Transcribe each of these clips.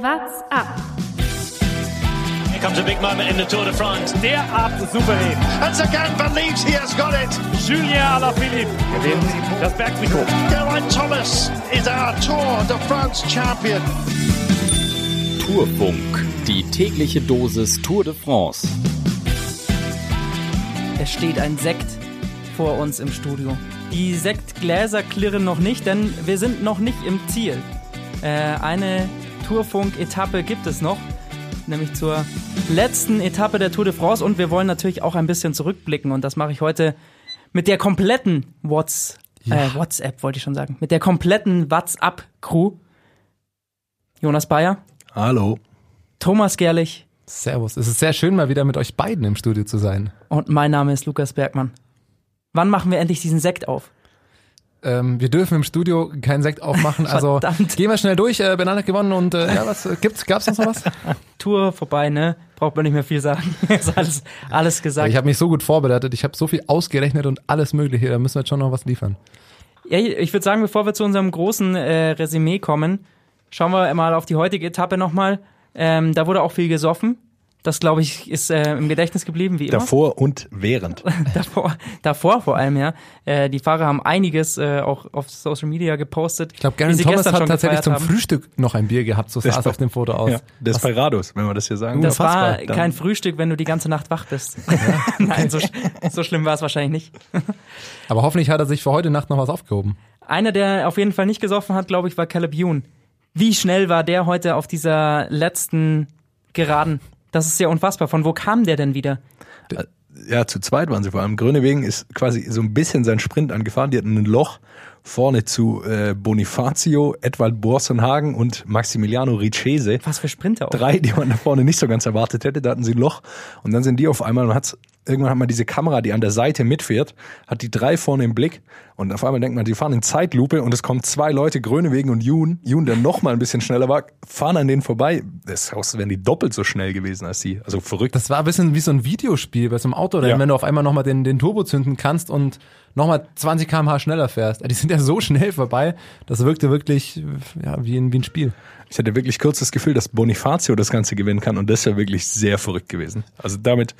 What's up? Here comes a big moment in the Tour de France. Derart souverän. And Sagan believes he has got it. Julien Alaphilippe gewinnt das Bergtrikot. Geraint Thomas is our Tour de France champion. Tourfunk, die tägliche Dosis Tour de France. Es steht ein Sekt vor uns im Studio. Die Sektgläser klirren noch nicht, denn wir sind noch nicht im Ziel. Äh, eine Tourfunk-Etappe gibt es noch, nämlich zur letzten Etappe der Tour de France. Und wir wollen natürlich auch ein bisschen zurückblicken. Und das mache ich heute mit der kompletten What's, äh, WhatsApp, wollte ich schon sagen, mit der kompletten WhatsApp-Crew. Jonas Bayer, Hallo. Thomas Gerlich Servus. Es ist sehr schön, mal wieder mit euch beiden im Studio zu sein. und mein Name ist Lukas Bergmann. Wann machen wir endlich diesen Sekt auf? Ähm, wir dürfen im Studio keinen Sekt aufmachen, also gehen wir schnell durch. Äh, Bernard hat gewonnen und äh, ja, was gibt's? Gab's noch was? Tour vorbei, ne? Braucht man nicht mehr viel sagen. ist alles, alles gesagt. Ich habe mich so gut vorbereitet, ich habe so viel ausgerechnet und alles Mögliche. Da müssen wir jetzt schon noch was liefern. Ja, ich würde sagen, bevor wir zu unserem großen äh, Resümee kommen, schauen wir mal auf die heutige Etappe nochmal. Ähm, da wurde auch viel gesoffen. Das, glaube ich, ist äh, im Gedächtnis geblieben, wie immer. Davor und während. davor, davor vor allem, ja. Äh, die Fahrer haben einiges äh, auch auf Social Media gepostet. Ich glaube, Garen sie Thomas gestern hat schon tatsächlich zum haben. Frühstück noch ein Bier gehabt, so sah es auf dem Foto aus. Ja, Desperados, wenn wir das hier sagen. Das war Unfassbar. kein Frühstück, wenn du die ganze Nacht wach bist. Nein, so, so schlimm war es wahrscheinlich nicht. Aber hoffentlich hat er sich für heute Nacht noch was aufgehoben. Einer, der auf jeden Fall nicht gesoffen hat, glaube ich, war Caleb Youn. Wie schnell war der heute auf dieser letzten Geraden? Das ist ja unfassbar. Von wo kam der denn wieder? Ja, zu zweit waren sie vor allem. Grönewegen ist quasi so ein bisschen sein Sprint angefahren. Die hatten ein Loch vorne zu äh, Bonifacio, Edwald Borsenhagen und Maximiliano Ricchese. Was für Sprinter auch. Drei, die man da vorne nicht so ganz erwartet hätte. Da hatten sie ein Loch und dann sind die auf einmal, man hat's, irgendwann hat man diese Kamera, die an der Seite mitfährt, hat die drei vorne im Blick und auf einmal denkt man, die fahren in Zeitlupe und es kommen zwei Leute, Grönewegen und Jun, Jun, der noch mal ein bisschen schneller war, fahren an denen vorbei. Das Haus wären die doppelt so schnell gewesen als sie. Also verrückt. Das war ein bisschen wie so ein Videospiel bei so einem Autorennen, Ja. wenn du auf einmal nochmal den, den Turbo zünden kannst und nochmal 20 km/h schneller fährst. Die sind ja so schnell vorbei, das wirkte wirklich ja, wie, ein, wie ein Spiel. Ich hatte wirklich kurz das Gefühl, dass Bonifacio das Ganze gewinnen kann und das wäre wirklich sehr verrückt gewesen. Also damit,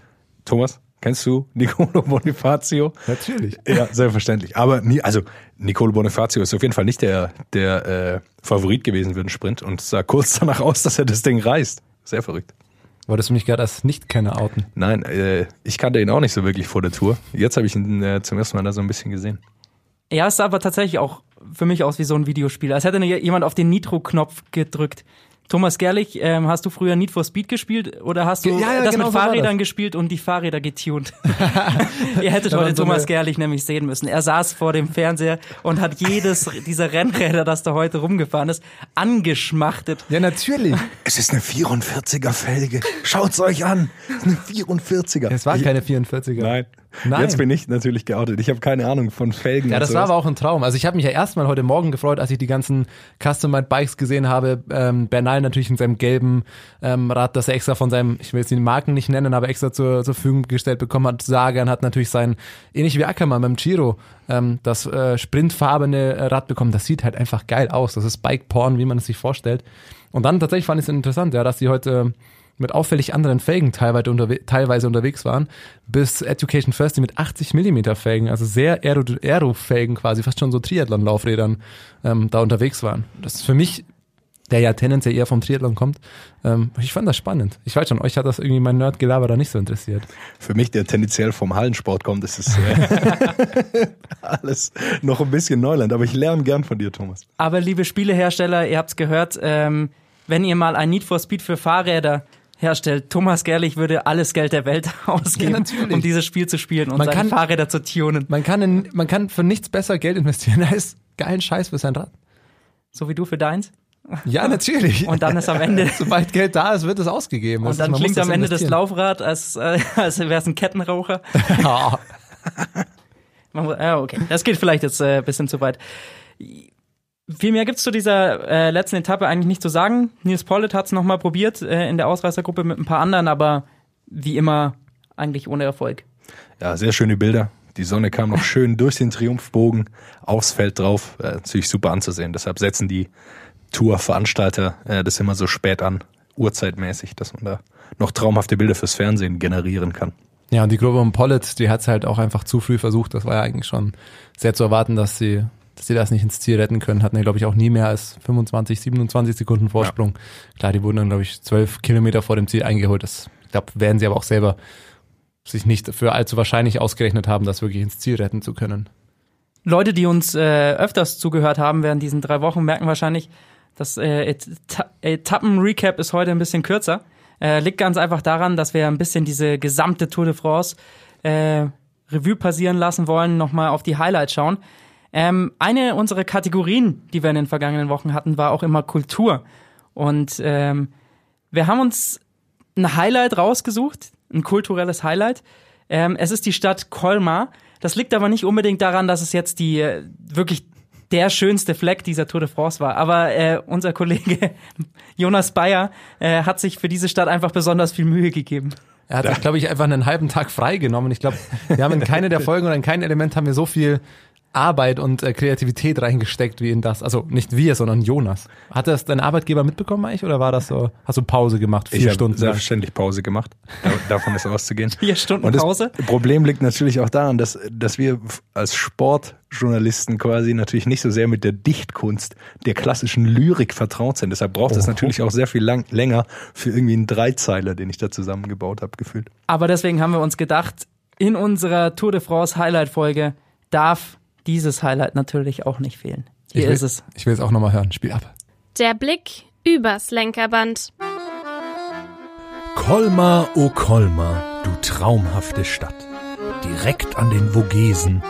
Thomas, kennst du Nicolo Bonifacio? Natürlich. Ja, selbstverständlich. Aber nie, also Nicolo Bonifacio ist auf jeden Fall nicht der, der äh, Favorit gewesen für den Sprint und sah kurz danach aus, dass er das Ding reißt. Sehr verrückt. Wolltest du mich gerade als Nicht-Kenner outen? Nein, äh, ich kannte ihn auch nicht so wirklich vor der Tour. Jetzt habe ich ihn äh, zum ersten Mal da so ein bisschen gesehen. Ja, es sah aber tatsächlich auch für mich aus wie so ein Videospiel. Als hätte jemand auf den Nitro-Knopf gedrückt. Thomas Gerlich, ähm, hast du früher Need for Speed gespielt oder hast du Ja, ja, das genau mit Fahrrädern das. gespielt und die Fahrräder getunt? Ihr hättet heute so Thomas Gerlich nämlich sehen müssen. Er saß vor dem Fernseher und hat jedes dieser Rennräder, das da heute rumgefahren ist, angeschmachtet. Ja, natürlich. Es ist eine 44er Felge. Schaut's euch an. Es ist eine 44er. Es war keine 44er. Nein. Nein. Jetzt bin ich natürlich geoutet. Ich habe keine Ahnung von Felgen. Ja, das war aber auch ein Traum. Also ich habe mich ja erstmal heute Morgen gefreut, als ich die ganzen Custom-Made Bikes gesehen habe. Ähm, Bernal natürlich in seinem gelben ähm, Rad, das er extra von seinem, ich will jetzt die Marken nicht nennen, aber extra zur, zur Verfügung gestellt bekommen hat. Sagan hat natürlich sein, ähnlich wie Ackermann beim Giro, ähm, das äh, sprintfarbene äh, Rad bekommen. Das sieht halt einfach geil aus. Das ist Bike-Porn, wie man es sich vorstellt. Und dann tatsächlich fand ich es interessant, ja, dass die heute mit auffällig anderen Felgen teilweise, unterwe teilweise unterwegs waren, bis Education First, die mit 80 Millimeter Felgen, also sehr Aero- Aero-Felgen quasi, fast schon so Triathlon-Laufrädern ähm, da unterwegs waren. Das ist für mich, der ja tendenziell eher vom Triathlon kommt, ähm, ich fand das spannend. Ich weiß schon, euch hat das irgendwie mein Nerdgelaber da nicht so interessiert. Für mich, der tendenziell vom Hallensport kommt, ist es äh, alles noch ein bisschen Neuland. Aber ich lerne gern von dir, Thomas. Aber liebe Spielehersteller, ihr habt's gehört, ähm, wenn ihr mal ein Need for Speed für Fahrräder herstellt, Thomas Gerlich würde alles Geld der Welt ausgeben, natürlich. um dieses Spiel zu spielen und Man seine kann- Fahrräder zu tunen. Man kann, in, man kann für nichts besser Geld investieren als geilen Scheiß für sein Rad. So wie du für deins. Ja, natürlich. Und dann ist am Ende Sobald Geld da ist, wird es ausgegeben. Und dann klingt am Ende das. Laufrad, als, äh, als wäre es ein Kettenraucher. Ja. Ja, okay. Das geht vielleicht jetzt äh, ein bisschen zu weit. Viel mehr gibt's zu dieser äh, letzten Etappe eigentlich nicht zu sagen. Nils Pollitt hat's noch mal probiert äh, in der Ausreißergruppe mit ein paar anderen, aber wie immer eigentlich ohne Erfolg. Ja, sehr schöne Bilder. Die Sonne kam noch schön durch den Triumphbogen aufs Feld drauf. Äh, natürlich super anzusehen. Deshalb setzen die Tour-Veranstalter äh, das immer so spät an, uhrzeitmäßig, dass man da noch traumhafte Bilder fürs Fernsehen generieren kann. Ja, und die Gruppe um Pollitt, die hat es halt auch einfach zu früh versucht. Das war ja eigentlich schon sehr zu erwarten, dass sie, dass sie das nicht ins Ziel retten können. Hatten ja, glaube ich, auch nie mehr als 25, 27 Sekunden Vorsprung. Klar, die wurden dann, glaube ich, zwölf Kilometer vor dem Ziel eingeholt. Das, ich glaube, werden sie aber auch selber sich nicht für allzu wahrscheinlich ausgerechnet haben, das wirklich ins Ziel retten zu können. Leute, die uns äh, öfters zugehört haben während diesen drei Wochen, merken wahrscheinlich, das äh, Eta Etappen-Recap ist heute ein bisschen kürzer. Äh, liegt ganz einfach daran, dass wir ein bisschen diese gesamte Tour de France äh, Revue passieren lassen wollen, nochmal auf die Highlights schauen. Ähm, eine unserer Kategorien, die wir in den vergangenen Wochen hatten, war auch immer Kultur. Und ähm, wir haben uns ein Highlight rausgesucht, ein kulturelles Highlight. Ähm, es ist die Stadt Colmar. Das liegt aber nicht unbedingt daran, dass es jetzt die äh, wirklich der schönste Fleck dieser Tour de France war. Aber äh, unser Kollege Jonas Bayer äh, hat sich für diese Stadt einfach besonders viel Mühe gegeben. Er hat sich, glaube ich, einfach einen halben Tag freigenommen. Ich glaube, wir haben in keine der Folgen oder in kein Element haben wir so viel Arbeit und äh, Kreativität reingesteckt wie in das. Also nicht wir, sondern Jonas. Hat das dein Arbeitgeber mitbekommen eigentlich oder war das so? Hast du Pause gemacht? Vier ich Stunden. selbstverständlich Pause gemacht. Da- Davon ist auszugehen. Vier Stunden Und das Pause? Problem liegt natürlich auch daran, dass, dass wir als Sportjournalisten quasi natürlich nicht so sehr mit der Dichtkunst der klassischen Lyrik vertraut sind. Deshalb braucht es Oho. natürlich auch sehr viel lang, länger für irgendwie einen Dreizeiler, den ich da zusammengebaut habe, gefühlt. Aber deswegen haben wir uns gedacht, in unserer Tour de France Highlight-Folge darf dieses Highlight natürlich auch nicht fehlen. Ich Hier will, ist es. Ich will es auch nochmal hören. Spiel ab. Der Blick übers Lenkerband. Colmar, o Colmar, du traumhafte Stadt. Direkt an den Vogesen,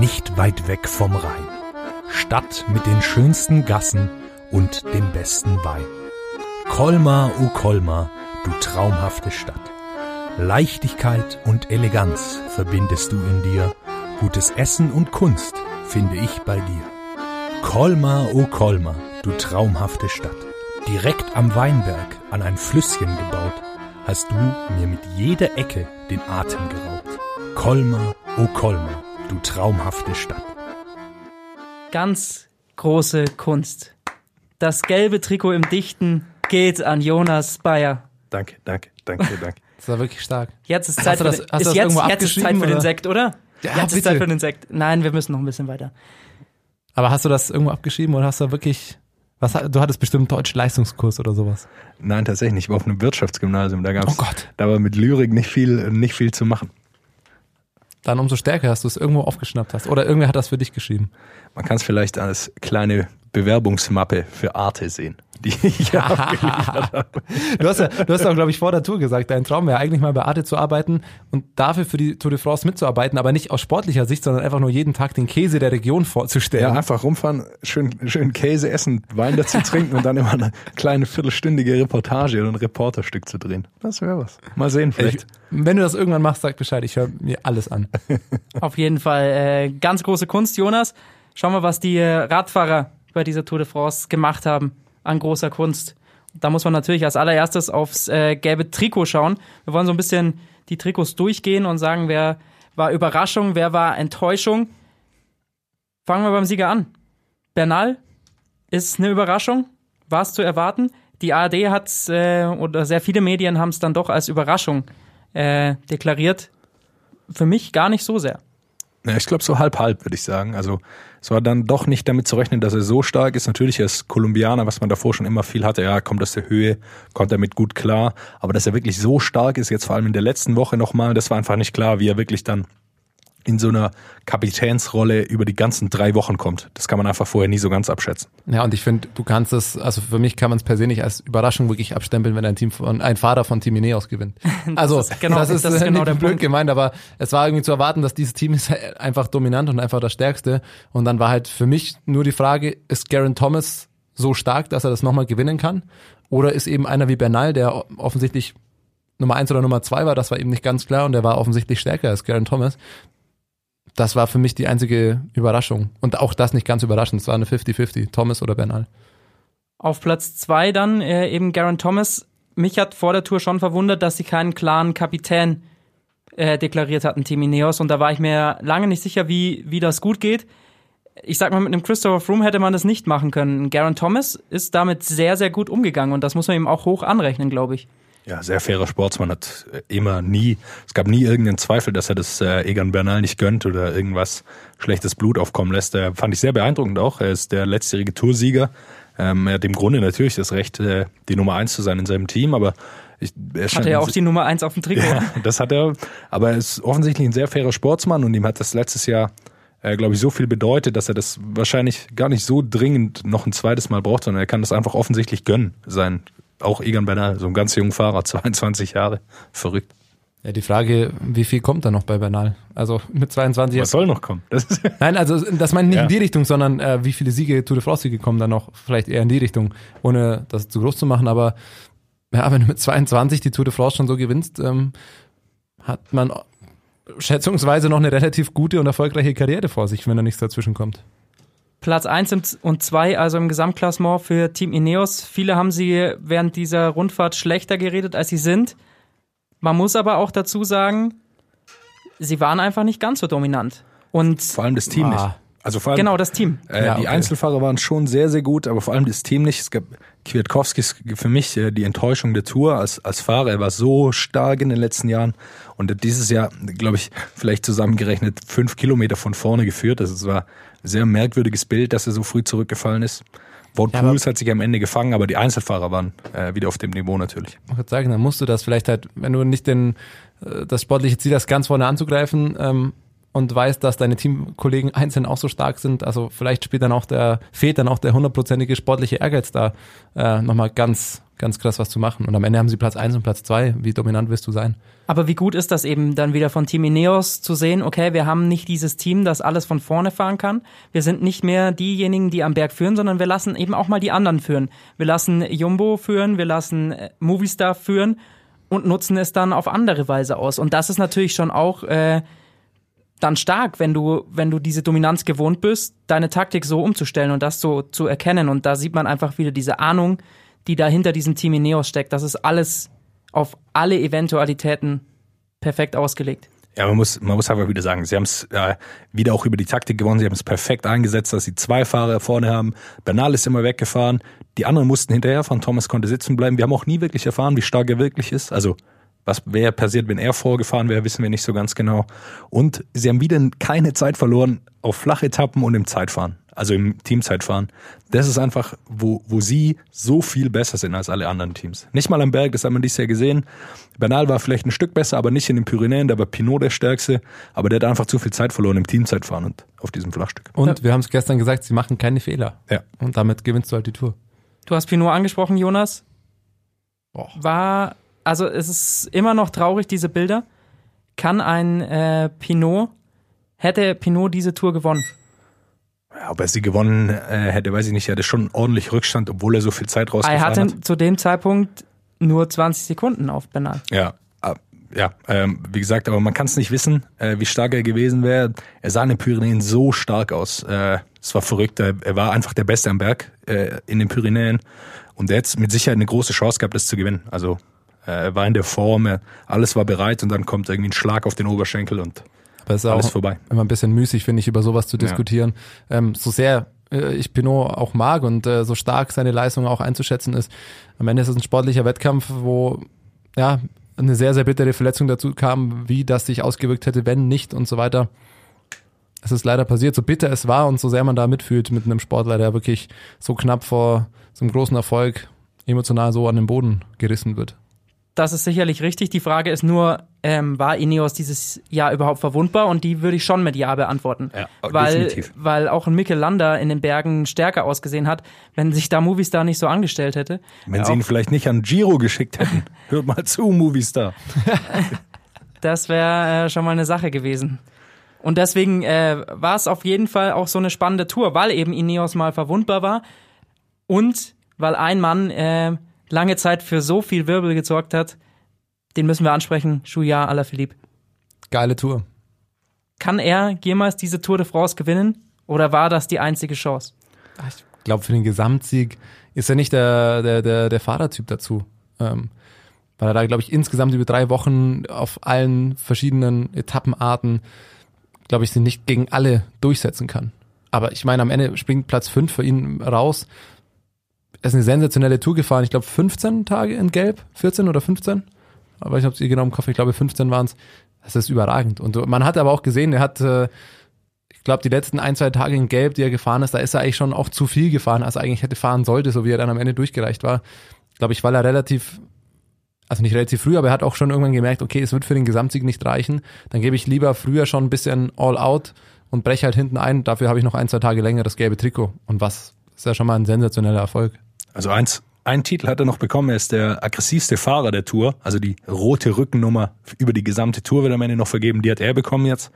nicht weit weg vom Rhein. Stadt mit den schönsten Gassen und dem besten Wein. Colmar, o Colmar, du traumhafte Stadt. Leichtigkeit und Eleganz verbindest du in dir. Gutes Essen und Kunst finde ich bei dir. Colmar, o Colmar, du traumhafte Stadt. Direkt am Weinberg an ein Flüsschen gebaut, hast du mir mit jeder Ecke den Atem geraubt. Colmar, o Colmar, du traumhafte Stadt. Ganz große Kunst. Das gelbe Trikot im Dichten geht an Jonas Bayer. Danke, danke, danke, danke. Das war wirklich stark. Jetzt ist Hast Zeit du das- für den, hast du ist das jetzt, jetzt ist Zeit für den? Sekt, oder? Ja, ist bitte. Zeit für den Sekt. Nein, wir müssen noch ein bisschen weiter. Aber hast du das irgendwo abgeschrieben oder hast du wirklich, was, du hattest bestimmt Deutsch-Leistungskurs oder sowas. Nein, tatsächlich nicht. Ich war auf einem Wirtschaftsgymnasium. Da gab's, Oh Gott. da war mit Lyrik nicht viel, nicht viel zu machen. Dann umso stärker, dass du es irgendwo aufgeschnappt hast. Oder irgendwer hat das für dich geschrieben. Man kann es vielleicht als kleine Bewerbungsmappe für Arte sehen, die ich habe. Du hast ja, du hast auch, glaube ich, vor der Tour gesagt, dein Traum wäre eigentlich mal bei Arte zu arbeiten und dafür für die Tour de France mitzuarbeiten, aber nicht aus sportlicher Sicht, sondern einfach nur jeden Tag den Käse der Region vorzustellen. Ja, einfach rumfahren, schön, schön Käse essen, Wein dazu trinken und dann immer eine kleine viertelstündige Reportage oder ein Reporterstück zu drehen. Das wäre was. Mal sehen, Ich, vielleicht. wenn du das irgendwann machst, sag Bescheid, ich höre mir alles an. Auf jeden Fall äh, ganz große Kunst, Jonas. Schauen wir, was die äh, Radfahrer bei dieser Tour de France gemacht haben an großer Kunst. Da muss man natürlich als allererstes aufs äh, gelbe Trikot schauen. Wir wollen so ein bisschen die Trikots durchgehen und sagen, wer war Überraschung, wer war Enttäuschung. Fangen wir beim Sieger an. Bernal ist eine Überraschung, war es zu erwarten. Die ARD hat äh, oder sehr viele Medien haben es dann doch als Überraschung äh, deklariert. Für mich gar nicht so sehr. Ja, ich glaube so halb halb, würde ich sagen. Also es war dann doch nicht damit zu rechnen, dass er so stark ist. Natürlich er ist Kolumbianer, was man davor schon immer viel hatte. Ja, kommt aus der Höhe, kommt damit gut klar. Aber dass er wirklich so stark ist, jetzt vor allem in der letzten Woche nochmal, das war einfach nicht klar, wie er wirklich dann in so einer Kapitänsrolle über die ganzen drei Wochen kommt. Das kann man einfach vorher nie so ganz abschätzen. Ja, und ich finde, du kannst es, also für mich kann man es per se nicht als Überraschung wirklich abstempeln, wenn ein Team von, ein Fahrer von Team Ineos gewinnt. Also, ist genau- das ist, das ist äh, genau nicht der blöd Punkt. gemeint, aber es war irgendwie zu erwarten, dass dieses Team ist einfach dominant und einfach das Stärkste. Und dann war halt für mich nur die Frage, ist Garen Thomas so stark, dass er das nochmal gewinnen kann? Oder ist eben einer wie Bernal, der offensichtlich Nummer eins oder Nummer zwei war, das war eben nicht ganz klar und der war offensichtlich stärker als Garen Thomas. Das war für mich die einzige Überraschung. Und auch das nicht ganz überraschend. Es war eine 50-50, Thomas oder Bernal. Auf Platz zwei dann äh, eben Garen Thomas. Mich hat vor der Tour schon verwundert, dass sie keinen klaren Kapitän äh, deklariert hatten, Team Ineos. Und da war ich mir lange nicht sicher, wie, wie das gut geht. ich sag mal, mit einem Christopher Froome hätte man das nicht machen können. Garen Thomas ist damit sehr, sehr gut umgegangen und das muss man ihm auch hoch anrechnen, glaube ich. Ja, sehr fairer Sportsmann hat äh, immer nie, es gab nie irgendeinen Zweifel, dass er das äh, Egan Bernal nicht gönnt oder irgendwas schlechtes Blut aufkommen lässt. Der fand ich sehr beeindruckend auch. Er ist der letztjährige Toursieger. Ähm, er hat im Grunde natürlich das Recht, äh, die Nummer eins zu sein in seinem Team, aber ich, er Hat er ja auch die Nummer eins auf dem Trikot. Ja, das hat er. Aber er ist offensichtlich ein sehr fairer Sportsmann und ihm hat das letztes Jahr, äh, glaube ich, so viel bedeutet, dass er das wahrscheinlich gar nicht so dringend noch ein zweites Mal braucht, sondern er kann das einfach offensichtlich gönnen, sein. Auch Egan Bernal, so ein ganz junger Fahrer, 22 Jahre. Verrückt. Ja, die Frage, wie viel kommt da noch bei Bernal? Also mit 22. Was soll noch kommen? Nein, also das meine ich nicht Ja. in die Richtung, sondern äh, wie viele Siege, Tour de France-Siege kommen da noch? Vielleicht eher in die Richtung, ohne das zu groß zu machen. Aber ja, wenn du mit 22 die Tour de France schon so gewinnst, ähm, hat man schätzungsweise noch eine relativ gute und erfolgreiche Karriere vor sich, wenn da nichts dazwischen kommt. Platz 1 und 2, also im Gesamtklassement für Team Ineos. Viele haben sie während dieser Rundfahrt schlechter geredet, als sie sind. Man muss aber auch dazu sagen, sie waren einfach nicht ganz so dominant. Und vor allem das Team Ah. nicht. Also vor allem, genau das Team. Äh, Ja, Die okay. Einzelfahrer waren schon sehr, sehr gut, aber vor allem das Team nicht. Es gab Kwiatkowski ist für mich äh, die Enttäuschung der Tour als, als Fahrer. Er war so stark in den letzten Jahren und hat dieses Jahr, glaube ich, vielleicht zusammengerechnet fünf Kilometer von vorne geführt. Also es war sehr merkwürdiges Bild, dass er so früh zurückgefallen ist. Wout Ja, hat sich am Ende gefangen, aber die Einzelfahrer waren äh, wieder auf dem Niveau natürlich. Ich würde sagen, dann musst du das vielleicht halt, wenn du nicht den, äh, das sportliche Ziel hast, ganz vorne anzugreifen ähm, und weißt, dass deine Teamkollegen einzeln auch so stark sind, also vielleicht spielt dann auch der, fehlt dann auch der hundertprozentige sportliche Ehrgeiz da, äh, nochmal ganz, ganz krass was zu machen. Und am Ende haben sie Platz eins und Platz zwei. Wie dominant willst du sein? Aber wie gut ist das eben dann wieder von Team Ineos zu sehen, okay, wir haben nicht dieses Team, das alles von vorne fahren kann. Wir sind nicht mehr diejenigen, die am Berg führen, sondern wir lassen eben auch mal die anderen führen. Wir lassen Jumbo führen, wir lassen äh, Movistar führen und nutzen es dann auf andere Weise aus. Und das ist natürlich schon auch äh, dann stark, wenn du, wenn du diese Dominanz gewohnt bist, deine Taktik so umzustellen und das so zu erkennen. Und da sieht man einfach wieder diese Ahnung, die da hinter diesem Team Ineos steckt. Das ist alles auf alle Eventualitäten perfekt ausgelegt. Ja, man muss, man muss einfach wieder sagen, sie haben es äh, wieder auch über die Taktik gewonnen, sie haben es perfekt eingesetzt, dass sie zwei Fahrer vorne haben. Bernal ist immer weggefahren, die anderen mussten hinterherfahren, Thomas konnte sitzen bleiben. Wir haben auch nie wirklich erfahren, wie stark er wirklich ist. Also was wäre passiert, wenn er vorgefahren wäre, wissen wir nicht so ganz genau. Und sie haben wieder keine Zeit verloren auf Flachetappen und im Zeitfahren, also im Teamzeitfahren. Das ist einfach, wo, wo sie so viel besser sind als alle anderen Teams. Nicht mal am Berg, das hat man dieses Jahr gesehen. Bernal war vielleicht ein Stück besser, aber nicht in den Pyrenäen, da war Pinot der Stärkste, aber der hat einfach zu viel Zeit verloren im Teamzeitfahren und auf diesem Flachstück. Und wir haben es gestern gesagt, sie machen keine Fehler. Ja. Und damit gewinnst du halt die Tour. Du hast Pinot angesprochen, Jonas. War, also es ist immer noch traurig, diese Bilder. Kann ein äh, Pinot, hätte Pinot diese Tour gewonnen? Ja, Ob er sie gewonnen äh, hätte, weiß ich nicht. Er hatte schon ordentlich Rückstand, obwohl er so viel Zeit Er rausgefahren hatte hat. zu dem Zeitpunkt nur 20 Sekunden auf Bernal. Ja, ah, ja, ähm, wie gesagt, aber man kann es nicht wissen, äh, wie stark er gewesen wäre. Er sah in den Pyrenäen so stark aus. Äh, es war verrückt. Er, er war einfach der Beste am Berg äh, in den Pyrenäen. Und er hat mit Sicherheit eine große Chance gehabt, das zu gewinnen. Also er war in der Form, alles war bereit und dann kommt irgendwie ein Schlag auf den Oberschenkel und Aber es ist alles auch vorbei. immer ein bisschen müßig, finde ich, über sowas zu Ja. diskutieren. Ähm, so sehr äh, ich Pinot auch mag und äh, so stark seine Leistung auch einzuschätzen ist. Am Ende ist es ein sportlicher Wettkampf, wo ja eine sehr, sehr bittere Verletzung dazu kam, wie das sich ausgewirkt hätte, wenn nicht und so weiter. Es ist leider passiert, so bitter es war und so sehr man da mitfühlt mit einem Sportler, der wirklich so knapp vor so einem großen Erfolg emotional so an den Boden gerissen wird. Das ist sicherlich richtig. Die Frage ist nur, ähm, war Ineos dieses Jahr überhaupt verwundbar? Und die würde ich schon mit Ja beantworten. Ja, weil, definitiv. weil auch ein Mikel Landa in den Bergen stärker ausgesehen hat, wenn sich da Movistar nicht so angestellt hätte. Wenn Ja, sie ihn vielleicht nicht an Giro geschickt hätten. Hört mal zu, Movistar. Das wäre äh, schon mal eine Sache gewesen. Und deswegen äh, war es auf jeden Fall auch so eine spannende Tour, weil eben Ineos mal verwundbar war und weil ein Mann äh, lange Zeit für so viel Wirbel gesorgt hat. Den müssen wir ansprechen, Chouillard Alaphilippe. Geile Tour. Kann er jemals diese Tour de France gewinnen oder war das die einzige Chance? ich glaube, für den Gesamtsieg ist er nicht der, der, der, der Fahrertyp dazu. Ähm, weil er da, glaube ich, insgesamt über drei Wochen auf allen verschiedenen Etappenarten, glaube ich, sie nicht gegen alle durchsetzen kann. aber ich meine, am Ende springt Platz 5 für ihn raus. Ist eine sensationelle Tour gefahren. Ich glaube 15 Tage in Gelb, 14 oder 15. Aber ich habe es genau im Kopf, ich glaube 15 waren es. Das ist überragend. Und man hat aber auch gesehen, er hat, äh, ich glaube, die letzten ein, zwei Tage in Gelb, die er gefahren ist, da ist er eigentlich schon auch zu viel gefahren, als er eigentlich hätte fahren sollte, so wie er dann am Ende durchgereicht war. Glaube ich, weil er relativ, also nicht relativ früh, aber er hat auch schon irgendwann gemerkt, okay, es wird für den Gesamtsieg nicht reichen. Dann gebe ich lieber früher schon ein bisschen all out und breche halt hinten ein. Dafür habe ich noch ein, zwei Tage länger das gelbe Trikot. Und was ist ja schon mal ein sensationeller Erfolg. Also eins, einen Titel hat er noch bekommen, er ist der aggressivste Fahrer der Tour, also die rote Rückennummer über die gesamte Tour wird am Ende noch vergeben, die hat er bekommen jetzt.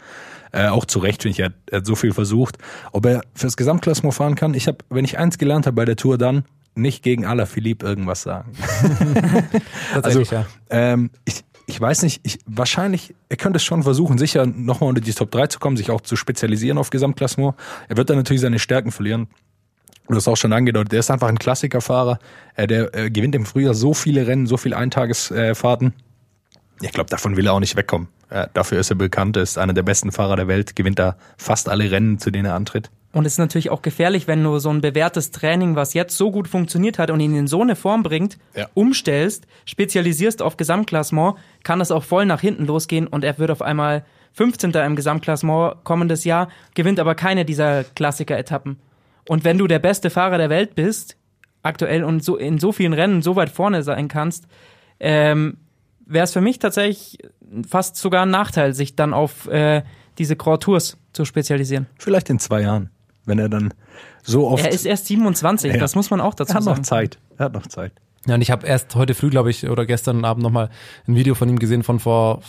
Äh, auch zu Recht, finde ich, er hat, er hat so viel versucht. Ob er fürs Gesamtklassement fahren kann, ich habe, wenn ich eins gelernt habe bei der Tour, dann nicht gegen Alaphilippe irgendwas sagen. also, ja. ähm, ich, ich weiß nicht, ich, wahrscheinlich, er könnte es schon versuchen, sicher nochmal unter die Top 3 zu kommen, sich auch zu spezialisieren auf Gesamtklassement. Er wird dann natürlich seine Stärken verlieren. Du hast auch schon angedeutet, der ist einfach ein Klassikerfahrer. Äh, der äh, gewinnt im Frühjahr so viele Rennen, so viele Eintagesfahrten. Ich glaube, davon will er auch nicht wegkommen. Dafür ist er bekannt, ist einer der besten Fahrer der Welt, gewinnt da fast alle Rennen, zu denen er antritt. Und es ist natürlich auch gefährlich, wenn du so ein bewährtes Training, was jetzt so gut funktioniert hat und ihn in so eine Form bringt, ja. umstellst, spezialisierst auf Gesamtklassement, kann das auch voll nach hinten losgehen und er wird auf einmal 15. im Gesamtklassement kommendes Jahr, gewinnt aber keine dieser Klassiker-Etappen. Und wenn du der beste Fahrer der Welt bist, aktuell und so in so vielen Rennen so weit vorne sein kannst, ähm, wäre es für mich tatsächlich fast sogar ein Nachteil, sich dann auf äh, diese Grand Tours zu spezialisieren. Vielleicht in zwei Jahren, wenn er dann so oft. Er ist erst 27, ja. das muss man auch dazu sagen. Er hat noch Zeit. Er hat noch Zeit. Ja, und ich habe erst heute früh, glaube ich, oder gestern Abend nochmal ein Video von ihm gesehen von vor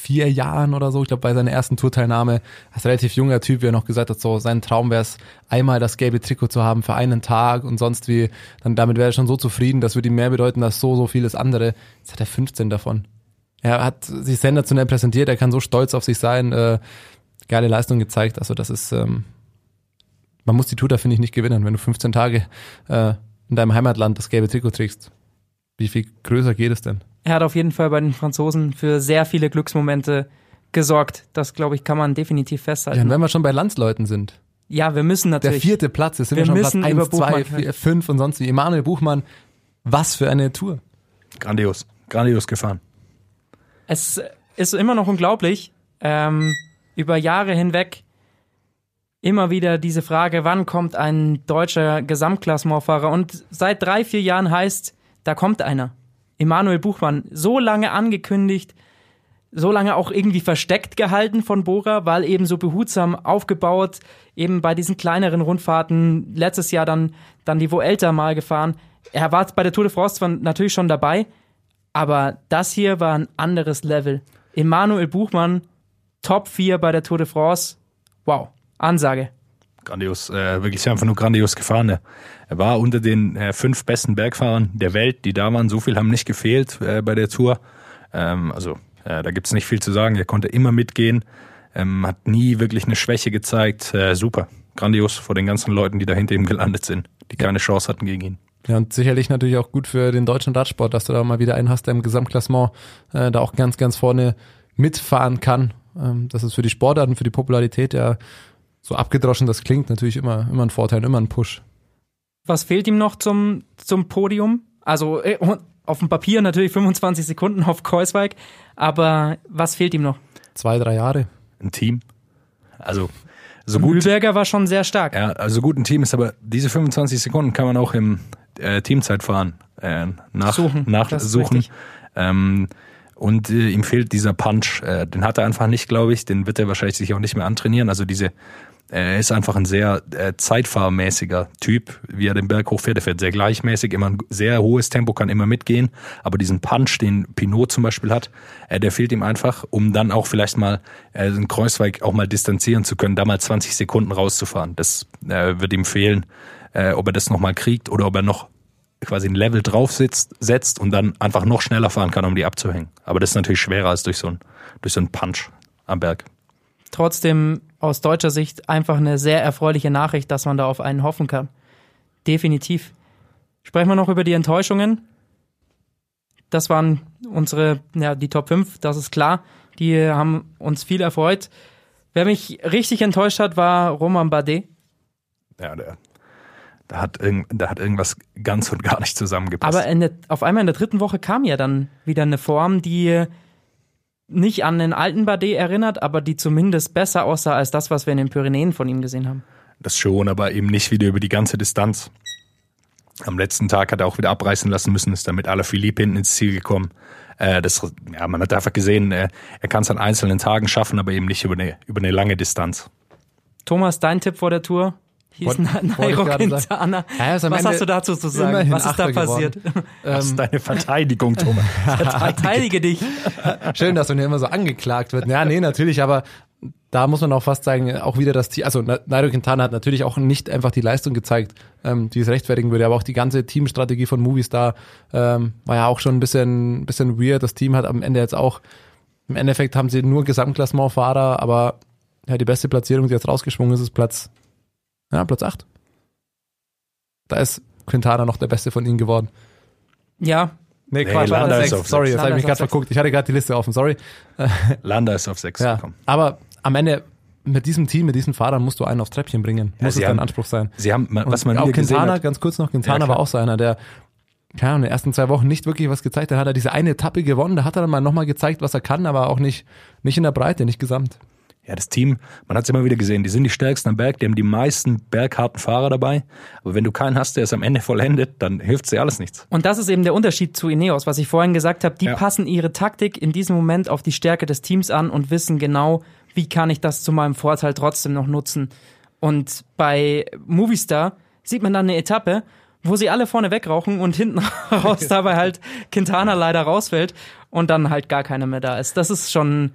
vier Jahren oder so, ich glaube bei seiner ersten Tourteilnahme, als relativ junger Typ, wie er noch gesagt hat, so sein Traum wäre es, einmal das gelbe Trikot zu haben für einen Tag und sonst wie, dann damit wäre er schon so zufrieden, das würde ihm mehr bedeuten als so, so vieles andere. Jetzt hat er 15 davon. Er hat sich sensationell präsentiert, er kann so stolz auf sich sein, äh, geile Leistung gezeigt, also das ist, ähm, man muss die Tour da, finde ich, nicht gewinnen, wenn du 15 Tage äh, in deinem Heimatland das gelbe Trikot trägst. Wie viel größer geht es denn? Er hat auf jeden Fall bei den Franzosen für sehr viele Glücksmomente gesorgt. Das, glaube ich, kann man definitiv festhalten. Ja, und wenn wir schon bei Landsleuten sind. Ja, wir müssen natürlich. Der vierte Platz, jetzt sind wir, wir schon Platz 1, 2, 4, 5 und sonst wie. Emanuel Buchmann, was für eine Tour. Grandios, grandios gefahren. Es ist immer noch unglaublich, ähm, über Jahre hinweg immer wieder diese Frage, wann kommt ein deutscher Gesamtklassementfahrer? Und seit drei, vier Jahren heißt, da kommt einer. Emanuel Buchmann so lange angekündigt, so lange auch irgendwie versteckt gehalten von Bora, weil eben so behutsam aufgebaut, eben bei diesen kleineren Rundfahrten, letztes Jahr dann, dann die Vuelta mal gefahren. Er war bei der Tour de France natürlich schon dabei, aber das hier war ein anderes Level. Emanuel Buchmann, Top 4 bei der Tour de France. Wow, Ansage grandios, äh, wirklich einfach nur grandios gefahren. Er, war unter den äh, fünf besten Bergfahrern der Welt, die da waren. So viel haben nicht gefehlt äh, bei der Tour. Ähm, also äh, da gibt's nicht viel zu sagen. Er konnte immer mitgehen, ähm, hat nie wirklich eine Schwäche gezeigt. Äh, super, grandios vor den ganzen Leuten, die da hinter ihm gelandet sind, die keine Chance hatten gegen ihn. Ja, und sicherlich natürlich auch gut für den deutschen Radsport, dass du da mal wieder einen hast, der im Gesamtklassement äh, da auch ganz, ganz vorne mitfahren kann. Ähm, das ist für die Sportarten, für die Popularität ja so abgedroschen das klingt, natürlich immer, immer ein Vorteil, immer ein Push. Was fehlt ihm noch zum, zum Podium? Also äh, auf dem Papier natürlich 25 Sekunden auf Kreuzweig, aber was fehlt ihm noch? Zwei, drei Jahre. Ein Team. Also so gut. Mühlberger war schon sehr stark. Ja, also gut ein Team ist, aber diese 25 Sekunden kann man auch im äh, Teamzeit fahren. Äh, nachsuchen. Nachsuchen. Ähm, und äh, ihm fehlt dieser Punch. Äh, den hat er einfach nicht, glaube ich. Den wird er wahrscheinlich sich auch nicht mehr antrainieren. Also diese er ist einfach ein sehr äh, zeitfahrmäßiger Typ, wie er den Berg hochfährt. Er fährt sehr gleichmäßig, immer ein sehr hohes Tempo, kann immer mitgehen. Aber diesen Punch, den Pinot zum Beispiel hat, äh, der fehlt ihm einfach, um dann auch vielleicht mal äh, den Kreuzweig auch mal distanzieren zu können, da mal 20 Sekunden rauszufahren. Das äh, wird ihm fehlen, äh, ob er das nochmal kriegt oder ob er noch quasi ein Level drauf sitzt, setzt und dann einfach noch schneller fahren kann, um die abzuhängen. Aber das ist natürlich schwerer als durch so ein, durch so einen Punch am Berg trotzdem aus deutscher Sicht einfach eine sehr erfreuliche Nachricht, dass man da auf einen hoffen kann. Definitiv. Sprechen wir noch über die Enttäuschungen. Das waren unsere, ja, die Top 5, das ist klar. Die haben uns viel erfreut. Wer mich richtig enttäuscht hat, war Roman Bardet. ja, der, da hat, irgend, da hat irgendwas ganz und gar nicht zusammengepasst. Aber der, auf einmal in der dritten Woche kam ja dann wieder eine Form, die nicht an den alten Bardet erinnert, aber die zumindest besser aussah als das, was wir in den Pyrenäen von ihm gesehen haben. Das schon, aber eben nicht wieder über die ganze Distanz. Am letzten Tag hat er auch wieder abreißen lassen müssen, ist dann mit Philippe hinten ins Ziel gekommen. Äh, das, ja, man hat einfach gesehen, äh, er kann es an einzelnen Tagen schaffen, aber eben nicht über eine, über eine lange Distanz. Thomas, dein Tipp vor der Tour? Hieß Nairo Quintana. Ja, am Was Ende hast du dazu zu sagen? Was ist da Achter passiert? geworden. Das ist deine Verteidigung, Thomas. Verteidige dich. Schön, dass man hier immer so angeklagt wird. Ja, nee, natürlich, aber da muss man auch fast sagen, auch wieder das Team, also Nairo Quintana hat natürlich auch nicht einfach die Leistung gezeigt, ähm, die es rechtfertigen würde, aber auch die ganze Teamstrategie von Movistar ähm, war ja auch schon ein bisschen, bisschen weird. Das Team hat am Ende jetzt auch, im Endeffekt haben sie nur Gesamtklassementfahrer, aber ja, die beste Platzierung, die jetzt rausgeschwungen ist, ist Platz, ja, Platz 8. Da ist Quintana noch der Beste von ihnen geworden. Ja, Nee, Nee, Quatsch, Landa Landa ist sechs. auf Sorry, sechs. jetzt habe ich mich gerade verguckt. Ich hatte gerade die Liste offen, sorry. Landa ist auf sechs Ja, gekommen. aber am Ende mit diesem Team, mit diesen Fahrern musst du einen aufs Treppchen bringen. Muss sie es dein haben- Anspruch sein. Sie haben, was man auch Quintana, hat, ganz kurz noch, Quintana Ja, war auch so einer, der ja, in den ersten zwei Wochen nicht wirklich was gezeigt hat. Da hat er diese eine Etappe gewonnen, da hat er dann mal nochmal gezeigt, was er kann, aber auch nicht, nicht in der Breite, nicht gesamt. Ja, das Team, man hat es immer wieder gesehen, die sind die stärksten am Berg, die haben die meisten bergharten Fahrer dabei. Aber wenn du keinen hast, der es am Ende vollendet, dann hilft dir alles nichts. Und das ist eben der Unterschied zu Ineos, was ich vorhin gesagt habe. Die Ja. passen ihre Taktik in diesem Moment auf die Stärke des Teams an und wissen genau, wie kann ich das zu meinem Vorteil trotzdem noch nutzen. Und bei Movistar sieht man dann eine Etappe, wo sie alle vorne wegrauchen und hinten raus dabei halt Quintana leider rausfällt und dann halt gar keiner mehr da ist. Das ist schon,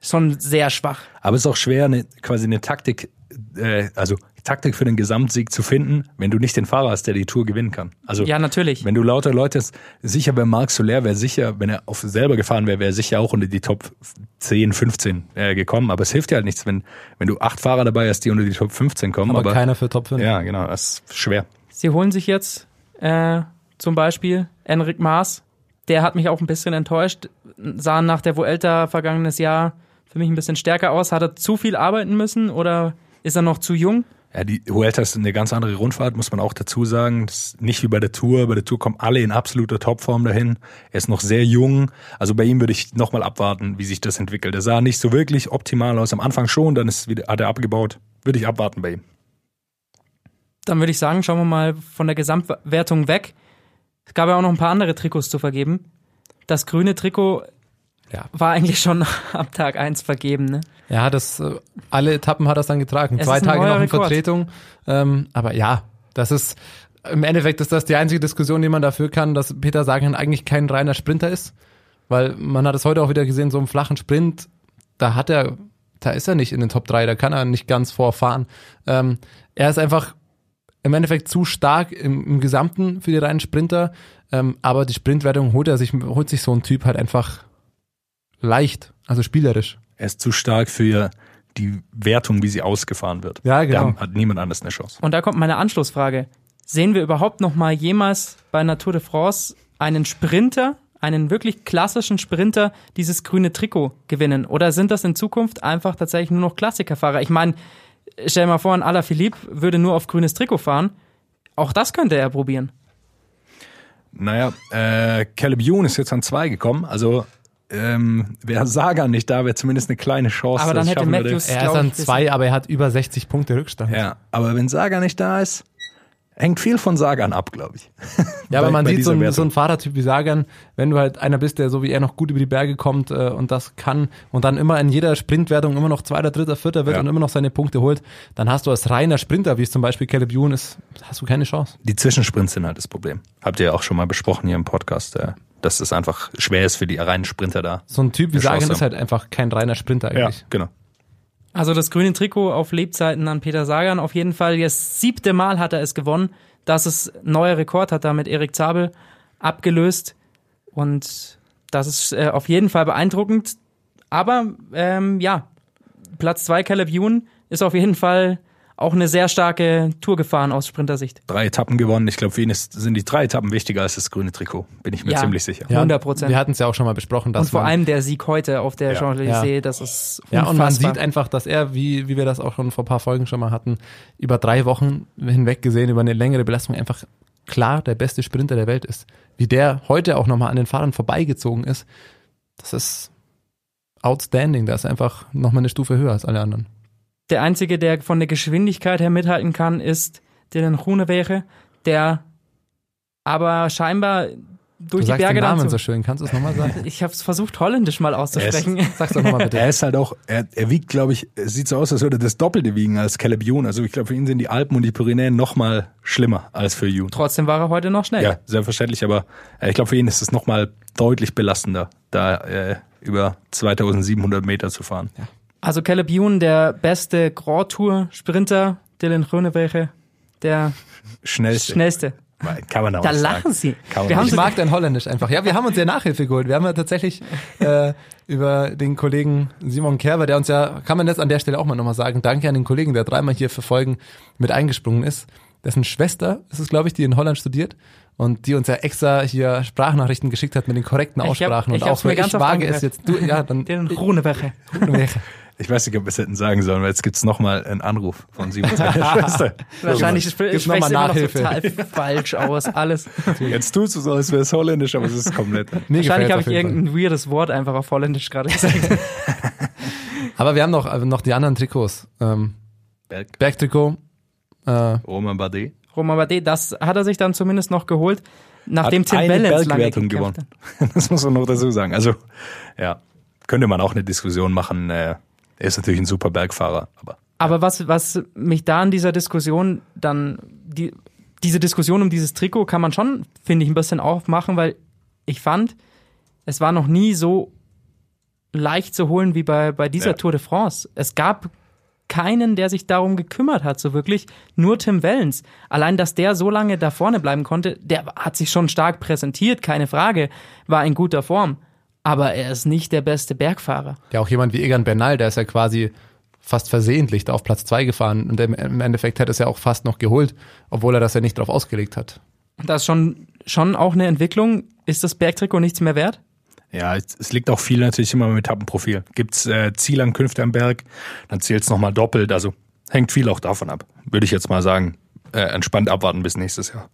schon sehr schwach. Aber es ist auch schwer, eine, quasi eine Taktik, äh, also Taktik für den Gesamtsieg zu finden, wenn du nicht den Fahrer hast, der die Tour gewinnen kann. Also Ja, natürlich. wenn du lauter Leute hast, sicher wäre Marc Soler, wäre sicher, wenn er auf selber gefahren wäre, wäre er sicher auch unter die Top 10, 15 äh, gekommen. Aber es hilft dir halt nichts, wenn, wenn du acht Fahrer dabei hast, die unter die Top 15 kommen. Aber, Aber, keiner für Top 5. ja, genau, das ist schwer. Sie holen sich jetzt äh, zum Beispiel Enric Maas. Der hat mich auch ein bisschen enttäuscht. Sah nach der Vuelta vergangenes Jahr für mich ein bisschen stärker aus. Hat er zu viel arbeiten müssen oder ist er noch zu jung? Ja, die Vuelta ist eine ganz andere Rundfahrt, muss man auch dazu sagen. Das ist nicht wie bei der Tour. Bei der Tour kommen alle in absoluter Topform dahin. Er ist noch sehr jung. Also bei ihm würde ich nochmal abwarten, wie sich das entwickelt. Er sah nicht so wirklich optimal aus. Am Anfang schon, dann ist wieder, hat er abgebaut. Würde ich abwarten bei ihm. Dann würde ich sagen, schauen wir mal von der Gesamtwertung weg. Es gab ja auch noch ein paar andere Trikots zu vergeben. Das grüne Trikot Ja. war eigentlich schon ab Tag 1 vergeben. Ne? Ja, das, äh, alle Etappen hat er dann getragen. Es Zwei Tage noch in Rekord. Vertretung. Ähm, aber ja, das ist, im Endeffekt ist das die einzige Diskussion, die man dafür kann, dass Peter Sagan eigentlich kein reiner Sprinter ist. Weil man hat es heute auch wieder gesehen, so im flachen Sprint, da hat er, da ist er nicht in den Top 3, da kann er nicht ganz vorfahren. Ähm, er ist einfach im Endeffekt zu stark im, im Gesamten für die reinen Sprinter, ähm, aber die Sprintwertung holt er sich, holt sich so ein Typ halt einfach leicht, also spielerisch. Er ist zu stark für die Wertung, wie sie ausgefahren wird. Ja, genau. Da hat niemand anders eine Chance. Und da kommt meine Anschlussfrage. Sehen wir überhaupt noch mal jemals bei Tour de France einen Sprinter, einen wirklich klassischen Sprinter, dieses grüne Trikot gewinnen? Oder sind das in Zukunft einfach tatsächlich nur noch Klassikerfahrer? Ich meine, stell dir mal vor, ein Alaphilippe würde nur auf grünes Trikot fahren. Auch das könnte er probieren. Naja, äh, Caleb Youn ist jetzt an zwei gekommen. Also ähm, wäre Sagan nicht da, wäre zumindest eine kleine Chance. Aber dann hätte. Matthews- Er ist ich, zwei, aber er hat über 60 Punkte Rückstand. Ja, aber wenn Sagan nicht da ist, hängt viel von Sagan ab, glaube ich. Ja, aber man sieht so Wertung. so einen Fahrertyp wie Sagan, wenn du halt einer bist, der so wie er noch gut über die Berge kommt äh, und das kann und dann immer in jeder Sprintwertung immer noch Zweiter, Dritter, Vierter wird Ja. und immer noch seine Punkte holt, dann hast du als reiner Sprinter, wie es zum Beispiel Caleb Ewan ist, hast du keine Chance. Die Zwischensprints sind halt das Problem. Habt ihr ja auch schon mal besprochen hier im Podcast, äh, dass es einfach schwer ist für die reinen Sprinter da. So ein Typ wie Sagan ist halt einfach kein reiner Sprinter eigentlich. genau. Also das grüne Trikot auf Lebzeiten an Peter Sagan auf jeden Fall. Das siebte Mal hat er es gewonnen. Das ist neuer Rekord, hat damit Erik Zabel abgelöst. Und das ist äh, auf jeden Fall beeindruckend. Aber ähm, ja, Platz zwei Caleb Ewan ist auf jeden Fall auch eine sehr starke Tour gefahren aus Sprintersicht. Drei Etappen gewonnen. Ich glaube, für ihn ist, sind die drei Etappen wichtiger als das grüne Trikot. Bin ich mir Ja. ziemlich sicher. Ja, 100 Prozent. Wir hatten es ja auch schon mal besprochen, dass Und vor man, allem der Sieg heute auf der Ja. Champs-Élysées, Ja. das ist Ja, und man unfassbar. sieht einfach, dass er, wie, wie wir das auch schon vor ein paar Folgen schon mal hatten, über drei Wochen hinweg gesehen, über eine längere Belastung einfach klar der beste Sprinter der Welt ist. Wie der heute auch nochmal an den Fahrern vorbeigezogen ist, das ist outstanding. Da ist er einfach nochmal eine Stufe höher als alle anderen. Der einzige, der von der Geschwindigkeit her mithalten kann, ist Dylan Groenewegen, der aber scheinbar Du durch die sagst Berge den Namen so. so schön. Kannst du es nochmal sagen? Ich habe es versucht, holländisch mal auszusprechen. Sag's doch nochmal bitte. Er ist halt auch, er, er wiegt, glaube ich, es sieht so aus, als würde er das Doppelte wiegen als Caleb Youn. Also ich glaube, für ihn sind die Alpen und die Pyrenäen noch mal schlimmer als für Youn. Trotzdem war er heute noch schnell. Ja, selbstverständlich, aber äh, ich glaube, für ihn ist es noch mal deutlich belastender, da äh, über 2700 Meter zu fahren. Also Caleb Youn, der beste Grand Tour Sprinter, Dylan Groenewegen, der Schnellste. schnellste. Kann man auch Da lachen sie. Wir haben Ich mag dein Holländisch einfach. Ja, wir haben uns ja Nachhilfe geholt. Wir haben ja tatsächlich äh, über den Kollegen Simon Kerber, der uns ja, kann man jetzt an der Stelle auch mal nochmal sagen, danke an den Kollegen, der dreimal hier für Folgen mit eingesprungen ist. Dessen Schwester ist es, glaube ich, die in Holland studiert und die uns ja extra hier Sprachnachrichten geschickt hat mit den korrekten Ich hab- Aussprachen. ich und auch mir ich wage es jetzt. Du, ja, dann Dylan Groenewegen. Ich weiß nicht, ob wir es hätten sagen sollen, weil jetzt gibt's noch mal einen Anruf von Simon seiner Schwester. Wahrscheinlich Gibt's sp- sprichst noch Nachhilfe. total falsch aus, alles. Jetzt tust du so, als wäre es holländisch, aber es ist komplett. Mir Wahrscheinlich habe ich jeden Fall. irgendein weirdes Wort einfach auf Holländisch gerade gesagt. Aber wir haben noch, äh, noch die anderen Trikots. Ähm, Berg, Bergtrikot. Äh, Romain Bardet. Romain Bardet, das hat er sich dann zumindest noch geholt, nachdem Hat Tim eine Wellens lange Bergwertung gewonnen. hat. Das muss man noch dazu sagen. Also, ja, könnte man auch eine Diskussion machen. Äh, er ist natürlich ein super Bergfahrer, aber Aber was, was mich da in dieser Diskussion dann, die, diese Diskussion um dieses Trikot kann man schon, finde ich, ein bisschen aufmachen, weil ich fand, es war noch nie so leicht zu holen wie bei, bei dieser Ja. Tour de France. Es gab keinen, der sich darum gekümmert hat, so wirklich. Nur Tim Wellens. Allein, dass der so lange da vorne bleiben konnte, der hat sich schon stark präsentiert, keine Frage, war in guter Form. Aber er ist nicht der beste Bergfahrer. Ja, auch jemand wie Egan Bernal, der ist ja quasi fast versehentlich da auf Platz zwei gefahren und im im Endeffekt hätte es ja auch fast noch geholt, obwohl er das ja nicht drauf ausgelegt hat. Das ist schon, schon auch eine Entwicklung. Ist das Bergtrikot nichts mehr wert? ja, es, liegt auch viel natürlich immer mit Etappenprofil. Gibt's äh, Zielankünfte am Berg, dann zählt's nochmal doppelt. Also hängt viel auch davon ab. Würde ich jetzt mal sagen, äh, entspannt abwarten bis nächstes Jahr.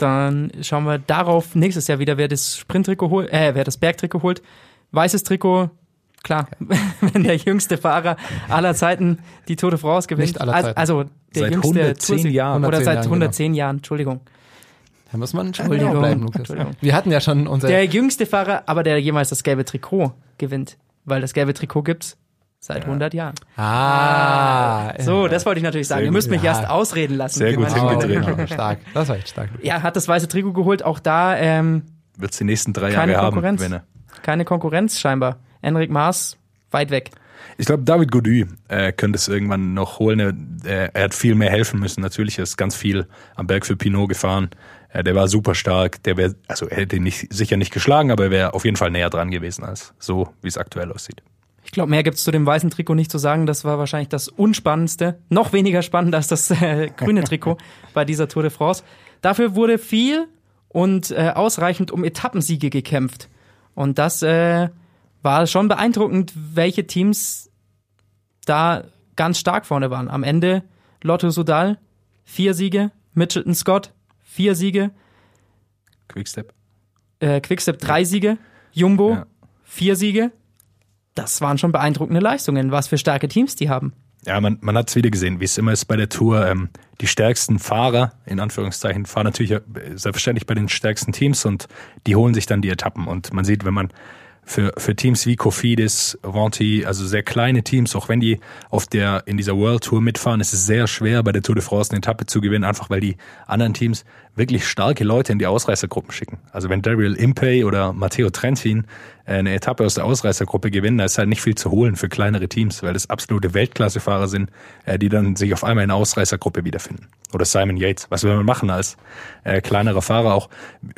Dann schauen wir darauf nächstes Jahr wieder, wer das Sprinttrikot holt, äh, wer das Bergtrikot holt. Weißes Trikot, klar, wenn der jüngste Fahrer aller Zeiten die Tour de France gewinnt. Nicht aller also, Zeiten. also der Seit jüngste 110 Toursieg- Jahren. Oder 110 seit Jahren, 110 Jahren, Entschuldigung. Da muss man schon Entschuldigung, genau bleiben, Lukas. Entschuldigung. Wir hatten ja schon unser Der jüngste Fahrer, aber der jemals das gelbe Trikot gewinnt. Weil das gelbe Trikot gibt's seit 100 Jahren. Ah, So, das wollte ich natürlich sagen. Sehr Ihr müsst gut. mich Ja. erst ausreden lassen. Sehr gut hingedreht. Genau, stark. Das war echt stark. Ja, hat das weiße Trikot geholt. Auch da ähm, Wird's die nächsten drei Keine Jahre haben, Konkurrenz. wenn er. keine Konkurrenz scheinbar. Enric Maas weit weg. Ich glaube, David Gody äh, könnte es irgendwann noch holen. Er, äh, er hat viel mehr helfen müssen. Natürlich er ist ganz viel am Berg für Pinot gefahren. Äh, der war super stark. Der wäre, also er hätte ihn nicht, sicher nicht geschlagen, aber er wäre auf jeden Fall näher dran gewesen als so, wie es aktuell aussieht. Ich glaube, mehr gibt's zu dem weißen Trikot nicht zu sagen. Das war wahrscheinlich das Unspannendste. Noch weniger spannend als das äh, grüne Trikot bei dieser Tour de France. Dafür wurde viel und äh, ausreichend um Etappensiege gekämpft. Und das äh, war schon beeindruckend, welche Teams da ganz stark vorne waren. Am Ende Lotto Sudal, vier Siege, Mitchelton Scott, vier Siege, Quickstep. äh, Quickstep drei Siege, Jumbo Ja. vier Siege. Das waren schon beeindruckende Leistungen, was für starke Teams die haben. Ja, man, man hat es wieder gesehen, wie es immer ist bei der Tour. Ähm, die stärksten Fahrer, in Anführungszeichen, fahren natürlich äh, selbstverständlich bei den stärksten Teams und die holen sich dann die Etappen. Und man sieht, wenn man für, für Teams wie Cofidis, Vanti, also sehr kleine Teams, auch wenn die auf der, in dieser World Tour mitfahren, ist es sehr schwer, bei der Tour de France eine Etappe zu gewinnen, einfach weil die anderen Teams wirklich starke Leute in die Ausreißergruppen schicken. Also wenn Daryl Impey oder Matteo Trentin äh, eine Etappe aus der Ausreißergruppe gewinnen, da ist halt nicht viel zu holen für kleinere Teams, weil das absolute Weltklassefahrer sind, äh, die dann sich auf einmal in der Ausreißergruppe wiederfinden. Oder Simon Yates. Was will man machen als äh, kleinerer Fahrer auch?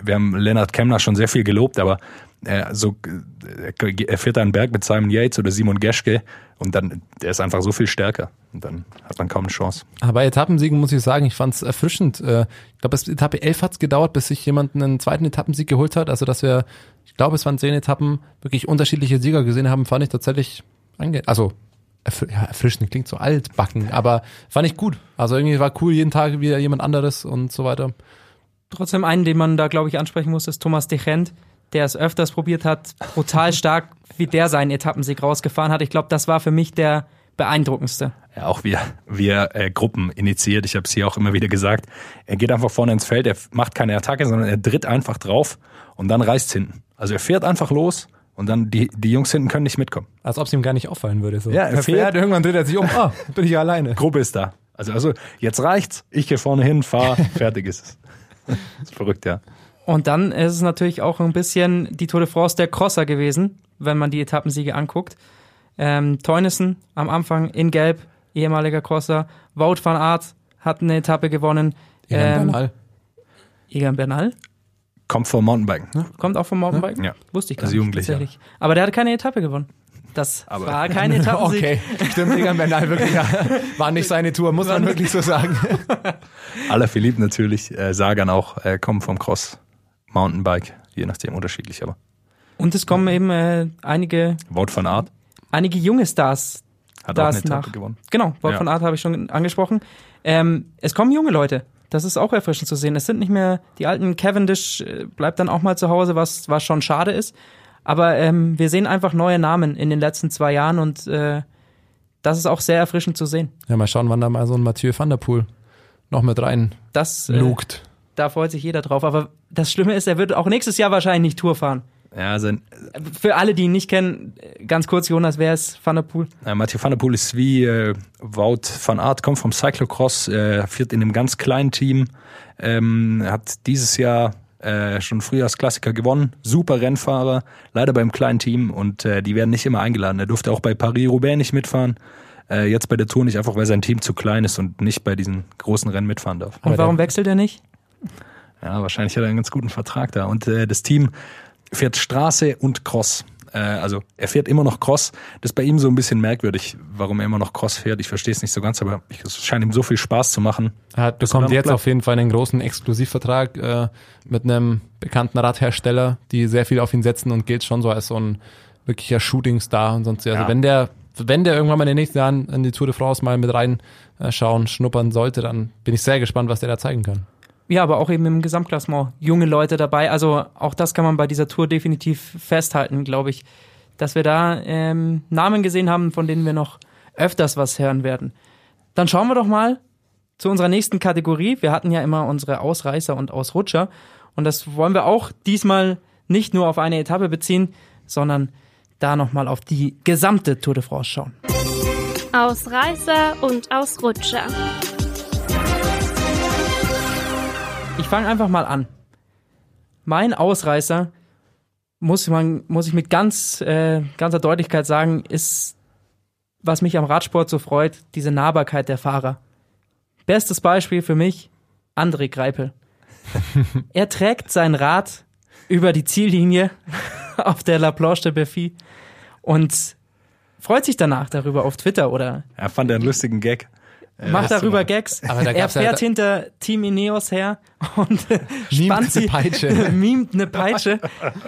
Wir haben Lennart Kemner schon sehr viel gelobt, aber er, so, äh, er fährt einen Berg mit Simon Yates oder Simon Geschke und dann, der ist einfach so viel stärker. Und dann hat man kaum eine Chance. Aber bei Etappensiegen muss ich sagen, ich fand es erfrischend. Äh, Ich glaube, bis Etappe 11 hat es gedauert, bis sich jemand einen zweiten Etappensieg geholt hat. Also, dass wir, ich glaube, es waren zehn Etappen, wirklich unterschiedliche Sieger gesehen haben, fand ich tatsächlich, ange also erfr ja, erfrischend, klingt so altbacken, aber fand ich gut. Also irgendwie war cool, jeden Tag wieder jemand anderes und so weiter. Trotzdem einen, den man da, glaube ich, ansprechen muss, ist Thomas Dechent, der es öfters probiert hat, brutal stark, wie der seinen Etappensieg rausgefahren hat. Ich glaube, das war für mich der beeindruckendste. Ja, auch wir, wir äh, Gruppen initiiert. Ich habe es hier auch immer wieder gesagt. Er geht einfach vorne ins Feld, er macht keine Attacke, sondern er tritt einfach drauf und dann reißt hinten. Also er fährt einfach los und dann die, die Jungs hinten können nicht mitkommen. Als ob es ihm gar nicht auffallen würde. So. Ja, er er fährt- fährt, irgendwann dreht er sich um, ah, bin ich alleine. Gruppe ist da. Also, also jetzt reicht's. Ich gehe vorne hin, fahr, fertig ist es. Das ist verrückt, ja. Und dann ist es natürlich auch ein bisschen die Tour de France der Crosser gewesen, wenn man die Etappensiege anguckt. Ähm, Teunissen am Anfang in Gelb, ehemaliger Crosser. Wout van Aert hat eine Etappe gewonnen. Egan Ähm, Bernal. Egan Bernal Kommt vom Mountainbiken. kommt auch vom Mountainbiken. Ja. Wusste ich gar Als nicht. Jugendlicher. tatsächlich. Aber der hatte keine Etappe gewonnen. Das Aber- war kein Etappensieg. Okay, stimmt, Egan Bernal wirklich, ja, war nicht seine Tour, muss man wirklich so sagen. Aller Philipp natürlich, äh, Sagan auch, äh, kommen vom Cross Mountainbike, je nachdem unterschiedlich, aber Und es kommen eben äh, einige, Wout van Aert einige junge Stars hat Da auch eine Etappe nach- gewonnen. Genau, Wout Ja. von Art habe ich schon angesprochen. Ähm, es kommen junge Leute. Das ist auch erfrischend zu sehen. Es sind nicht mehr die alten Cavendish, äh, bleibt dann auch mal zu Hause, was, was schon schade ist. Aber ähm, wir sehen einfach neue Namen in den letzten zwei Jahren und äh, das ist auch sehr erfrischend zu sehen. Ja, mal schauen, wann da mal so ein Mathieu van der Poel noch mit rein Das, äh, lugt. da freut sich jeder drauf. Aber das Schlimme ist, er wird auch nächstes Jahr wahrscheinlich nicht Tour fahren. Ja, sein, Für alle, die ihn nicht kennen, äh, ganz kurz, Jonas, wer ist Van der Poel? äh, Mathieu van der Poel ist wie äh, Wout van Aert, kommt vom Cyclocross, äh, fährt in einem ganz kleinen Team, ähm, hat dieses Jahr äh, schon Frühjahrsklassiker gewonnen, super Rennfahrer, leider beim kleinen Team und äh, die werden nicht immer eingeladen. Er durfte auch bei Paris-Roubaix nicht mitfahren, äh, jetzt bei der Tour nicht, einfach weil sein Team zu klein ist und nicht bei diesen großen Rennen mitfahren darf. Und warum wechselt er nicht? Ja, wahrscheinlich hat er einen ganz guten Vertrag da. Und äh, das Team fährt Straße und Cross. Äh, also er fährt immer noch Cross. Das ist bei ihm so ein bisschen merkwürdig, warum er immer noch Cross fährt. Ich verstehe es nicht so ganz, aber es scheint ihm so viel Spaß zu machen. Er hat, bekommt er jetzt bleibt. auf jeden Fall einen großen Exklusivvertrag äh, mit einem bekannten Radhersteller, die sehr viel auf ihn setzen und gilt schon so als so ein wirklicher Shootingstar und sonst. Also Ja. wenn der, wenn der irgendwann mal in den nächsten Jahren in die Tour de France mal mit reinschauen, schnuppern sollte, dann bin ich sehr gespannt, was der da zeigen kann. Ja, aber auch eben im Gesamtklassement junge Leute dabei. Also auch das kann man bei dieser Tour definitiv festhalten, glaube ich, dass wir da ähm, Namen gesehen haben, von denen wir noch öfters was hören werden. Dann schauen wir doch mal zu unserer nächsten Kategorie. Wir hatten ja immer unsere Ausreißer und Ausrutscher und das wollen wir auch diesmal nicht nur auf eine Etappe beziehen, sondern da nochmal auf die gesamte Tour de France schauen. Ausreißer und Ausrutscher. Fange einfach mal an. Mein Ausreißer, muss, man, muss ich mit ganz, äh, ganzer Deutlichkeit sagen, ist, was mich am Radsport so freut, diese Nahbarkeit der Fahrer. Bestes Beispiel für mich, André Greipel. er trägt sein Rad über die Ziellinie auf der La Planche de Bercy und freut sich danach darüber auf Twitter oder Er fand einen lustigen Gag. Äh, macht darüber machen. Gags. Aber da er ja- fährt hinter Team Ineos her und spannt eine sie, Peitsche. mimt eine Peitsche.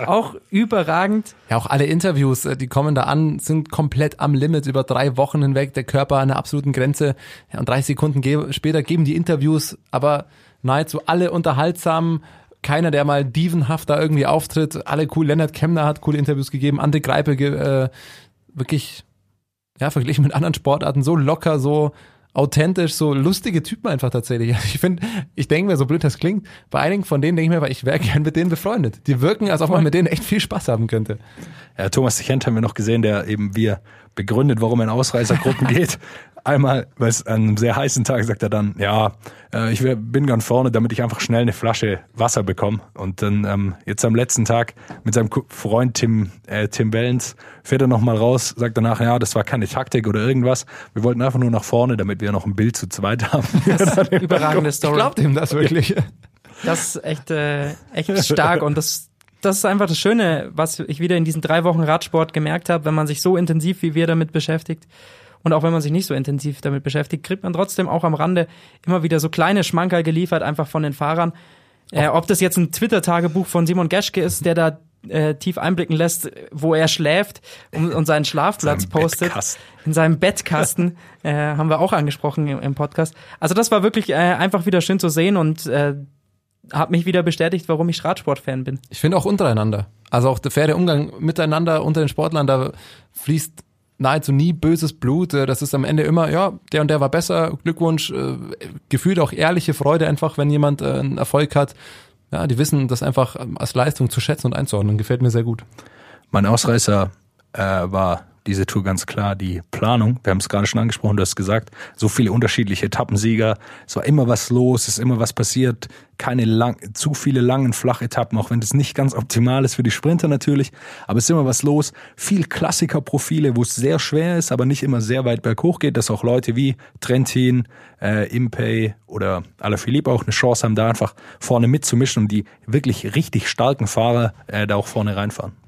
Auch überragend. Ja, auch alle Interviews, äh, die kommen da an, sind komplett am Limit über drei Wochen hinweg, der Körper an der absoluten Grenze. Ja, und 30 Sekunden ge später geben die Interviews, aber nahezu alle unterhaltsam. Keiner, der mal dievenhaft da irgendwie auftritt. Alle cool. Lennart Kemner hat coole Interviews gegeben. Ante Greipel ge äh, wirklich, ja, verglichen mit anderen Sportarten so locker, so authentisch, so lustige Typen einfach tatsächlich. Ich finde, ich denke mir, so blöd das klingt, bei einigen von denen denke ich mir, weil ich wäre gern mit denen befreundet. Die wirken, als ob man mit denen echt viel Spaß haben könnte. Ja, Thomas Dechent haben wir noch gesehen, der eben wir begründet, warum er in Ausreißergruppen geht. Einmal, weil es an einem sehr heißen Tag sagt er dann, ja, äh, ich bin ganz vorne, damit ich einfach schnell eine Flasche Wasser bekomme. Und dann ähm, jetzt am letzten Tag mit seinem Freund Tim äh, Tim Wellens fährt er nochmal raus, sagt danach, ja, das war keine Taktik oder irgendwas. Wir wollten einfach nur nach vorne, damit wir noch ein Bild zu zweit haben. Überragende Story. Glaubt ihm das wirklich? Das ist echt, äh, echt stark und das das ist einfach das Schöne, was ich wieder in diesen drei Wochen Radsport gemerkt habe, wenn man sich so intensiv wie wir damit beschäftigt. Und auch wenn man sich nicht so intensiv damit beschäftigt, kriegt man trotzdem auch am Rande immer wieder so kleine Schmankerl geliefert, einfach von den Fahrern. Äh, ob das jetzt ein Twitter-Tagebuch von Simon Geschke ist, der da äh, tief einblicken lässt, wo er schläft und, und seinen Schlafplatz Seinem postet. Bettkasten. In seinem Bettkasten äh, haben wir auch angesprochen im, im Podcast. Also das war wirklich äh, einfach wieder schön zu sehen und äh, hat mich wieder bestätigt, warum ich Radsport-Fan bin. Ich finde auch untereinander. Also auch der faire Umgang miteinander unter den Sportlern, da fließt nahezu nie böses Blut. Das ist am Ende immer, ja, der und der war besser, Glückwunsch, äh, gefühlt auch ehrliche Freude einfach, wenn jemand äh, einen Erfolg hat. Ja, die wissen das einfach ähm, als Leistung zu schätzen und einzuordnen. Gefällt mir sehr gut. Mein Ausreißer äh, war diese Tour ganz klar die Planung. Wir haben es gerade schon angesprochen, du hast gesagt, so viele unterschiedliche Etappensieger. Es war immer was los, es ist immer was passiert. Keine lang, zu viele langen Flachetappen, auch wenn das nicht ganz optimal ist für die Sprinter natürlich. Aber es ist immer was los. Viel Klassikerprofile, wo es sehr schwer ist, aber nicht immer sehr weit berghoch geht, dass auch Leute wie Trentin, äh, Impey oder Alaphilippe auch eine Chance haben, da einfach vorne mitzumischen und die wirklich richtig starken Fahrer äh, da auch vorne reinfahren.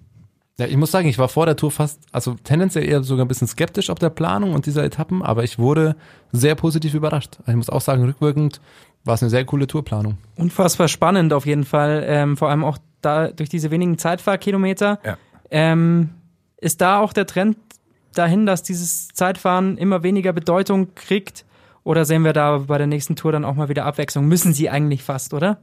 Ja, ich muss sagen, ich war vor der Tour fast, also tendenziell eher sogar ein bisschen skeptisch ob der Planung und dieser Etappen, aber ich wurde sehr positiv überrascht. Also ich muss auch sagen, rückwirkend war es eine sehr coole Tourplanung. Unfassbar spannend auf jeden Fall, ähm, vor allem auch da durch diese wenigen Zeitfahrkilometer. Ja. Ähm, ist da auch der Trend dahin, dass dieses Zeitfahren immer weniger Bedeutung kriegt? Oder sehen wir da bei der nächsten Tour dann auch mal wieder Abwechslung? Müssen sie eigentlich fast, oder?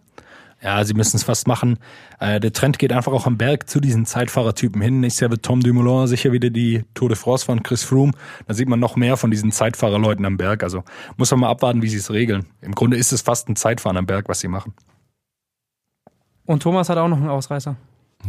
Ja, sie müssen es fast machen. Äh, der Trend geht einfach auch am Berg zu diesen Zeitfahrertypen hin. Nächstes Jahr wird Tom Dumoulin sicher wieder die Tour de France fahren, Chris Froome. Da sieht man noch mehr von diesen Zeitfahrerleuten am Berg. Also muss man mal abwarten, wie sie es regeln. Im Grunde ist es fast ein Zeitfahren am Berg, was sie machen. Und Thomas hat auch noch einen Ausreißer.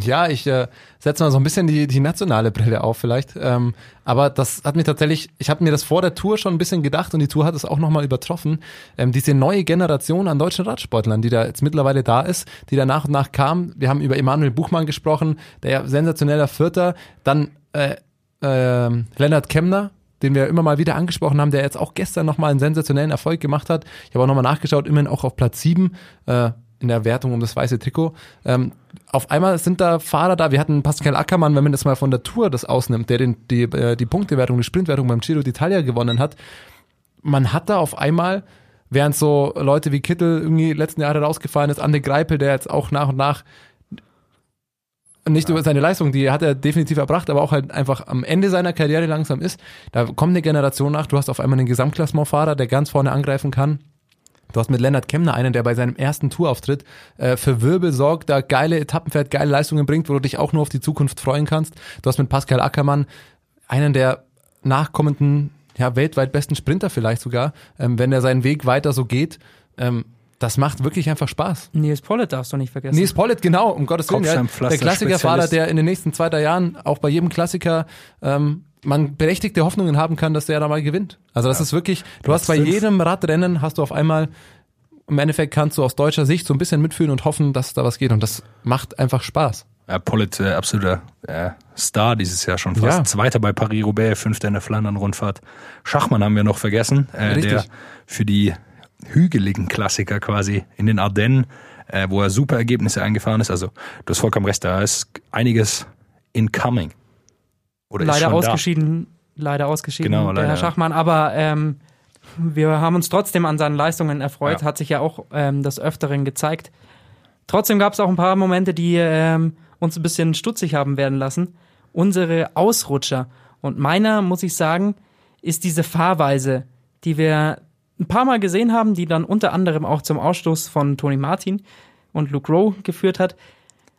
Ja, ich äh, setze mal so ein bisschen die, die nationale Brille auf vielleicht. Ähm, aber das hat mir tatsächlich, ich habe mir das vor der Tour schon ein bisschen gedacht und die Tour hat es auch nochmal übertroffen. Ähm, diese neue Generation an deutschen Radsportlern, die da jetzt mittlerweile da ist, die da nach und nach kam. Wir haben über Emanuel Buchmann gesprochen, der ja sensationeller Vierter. Dann äh, äh, Lennart Kemner, den wir immer mal wieder angesprochen haben, der jetzt auch gestern nochmal einen sensationellen Erfolg gemacht hat. Ich habe auch nochmal nachgeschaut, immerhin auch auf Platz sieben äh, in der Wertung um das weiße Trikot. Ähm, auf einmal sind da Fahrer da. Wir hatten Pascal Ackermann, wenn man das mal von der Tour das ausnimmt, der den, die, äh, die Punktewertung, die Sprintwertung beim Giro d'Italia gewonnen hat. Man hat da auf einmal, während so Leute wie Kittel irgendwie letzten Jahre rausgefallen ist, Ande Greipel, der jetzt auch nach und nach nicht über seine Leistung, die hat er definitiv erbracht, aber auch halt einfach am Ende seiner Karriere langsam ist. Da kommt eine Generation nach. Du hast auf einmal einen Gesamtklassementfahrer, der ganz vorne angreifen kann. Du hast mit Lennart Kemner einen, der bei seinem ersten Tourauftritt äh, für Wirbel sorgt, da geile Etappen fährt, geile Leistungen bringt, wo du dich auch nur auf die Zukunft freuen kannst. Du hast mit Pascal Ackermann einen der nachkommenden, ja, weltweit besten Sprinter vielleicht sogar, ähm, wenn er seinen Weg weiter so geht. Ähm, das macht wirklich einfach Spaß. Nils Pollitt darfst du nicht vergessen. Nils Pollitt, genau, um Gottes Willen. Ja, der Klassikerfahrer, der in den nächsten zwei, drei Jahren auch bei jedem Klassiker ähm, man berechtigte Hoffnungen haben kann, dass der da mal gewinnt. Also das ist wirklich, du hast bei jedem Radrennen hast du auf einmal, im Endeffekt kannst du aus deutscher Sicht so ein bisschen mitfühlen und hoffen, dass da was geht. Und das macht einfach Spaß. Ja, Pollitt, äh, absoluter äh, Star dieses Jahr schon fast. Ja. Zweiter bei Paris-Roubaix, Fünfter in der Flandern-Rundfahrt. Schachmann haben wir noch vergessen, äh, Richtig. der für die hügeligen Klassiker quasi in den Ardennen, äh, wo er super Ergebnisse eingefahren ist. Also du hast vollkommen recht, da ist einiges incoming. Oder leider schon da. ausgeschieden, leider ausgeschieden, Genau, der leider, Herr. Schachmann. Aber ähm, wir haben uns trotzdem an seinen Leistungen erfreut, Ja. hat sich ja auch ähm, des Öfteren gezeigt. Trotzdem gab es auch ein paar Momente, die ähm, uns ein bisschen stutzig haben werden lassen. Unsere Ausrutscher. Und meiner, muss ich sagen, ist diese Fahrweise, die wir ein paar Mal gesehen haben, die dann unter anderem auch zum Ausstoß von Tony Martin und Luke Rowe geführt hat.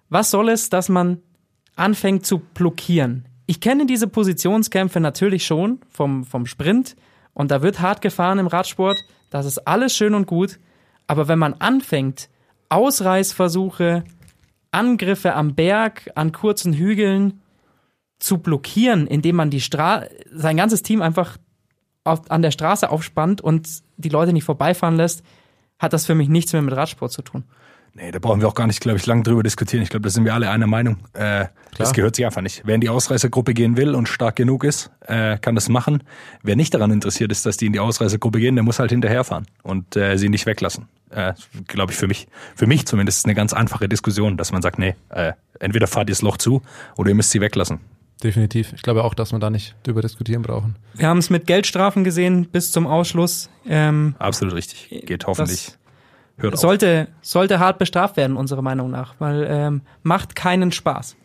Was soll es, dass man anfängt zu blockieren? Ich kenne diese Positionskämpfe natürlich schon vom, vom Sprint und da wird hart gefahren im Radsport. Das ist alles schön und gut. Aber wenn man anfängt, Ausreißversuche, Angriffe am Berg, an kurzen Hügeln zu blockieren, indem man die Stra sein ganzes Team einfach auf, an der Straße aufspannt und die Leute nicht vorbeifahren lässt, hat das für mich nichts mehr mit Radsport zu tun. Nee, da brauchen wir auch gar nicht, glaube ich, lang drüber diskutieren. Ich glaube, da sind wir alle einer Meinung. Äh, das gehört sich einfach nicht. Wer in die Ausreißergruppe gehen will und stark genug ist, äh, kann das machen. Wer nicht daran interessiert ist, dass die in die Ausreißergruppe gehen, der muss halt hinterherfahren und äh, sie nicht weglassen. Äh, glaube ich für mich, für mich zumindest ist eine ganz einfache Diskussion, dass man sagt, nee, äh, entweder fahrt ihr das Loch zu oder ihr müsst sie weglassen. Definitiv. Ich glaube auch, dass wir da nicht drüber diskutieren brauchen. Wir haben es mit Geldstrafen gesehen bis zum Ausschluss. Ähm, Absolut richtig. Geht hoffentlich. Das Hört auf. sollte, sollte hart bestraft werden, unserer Meinung nach, weil ähm, macht keinen Spaß.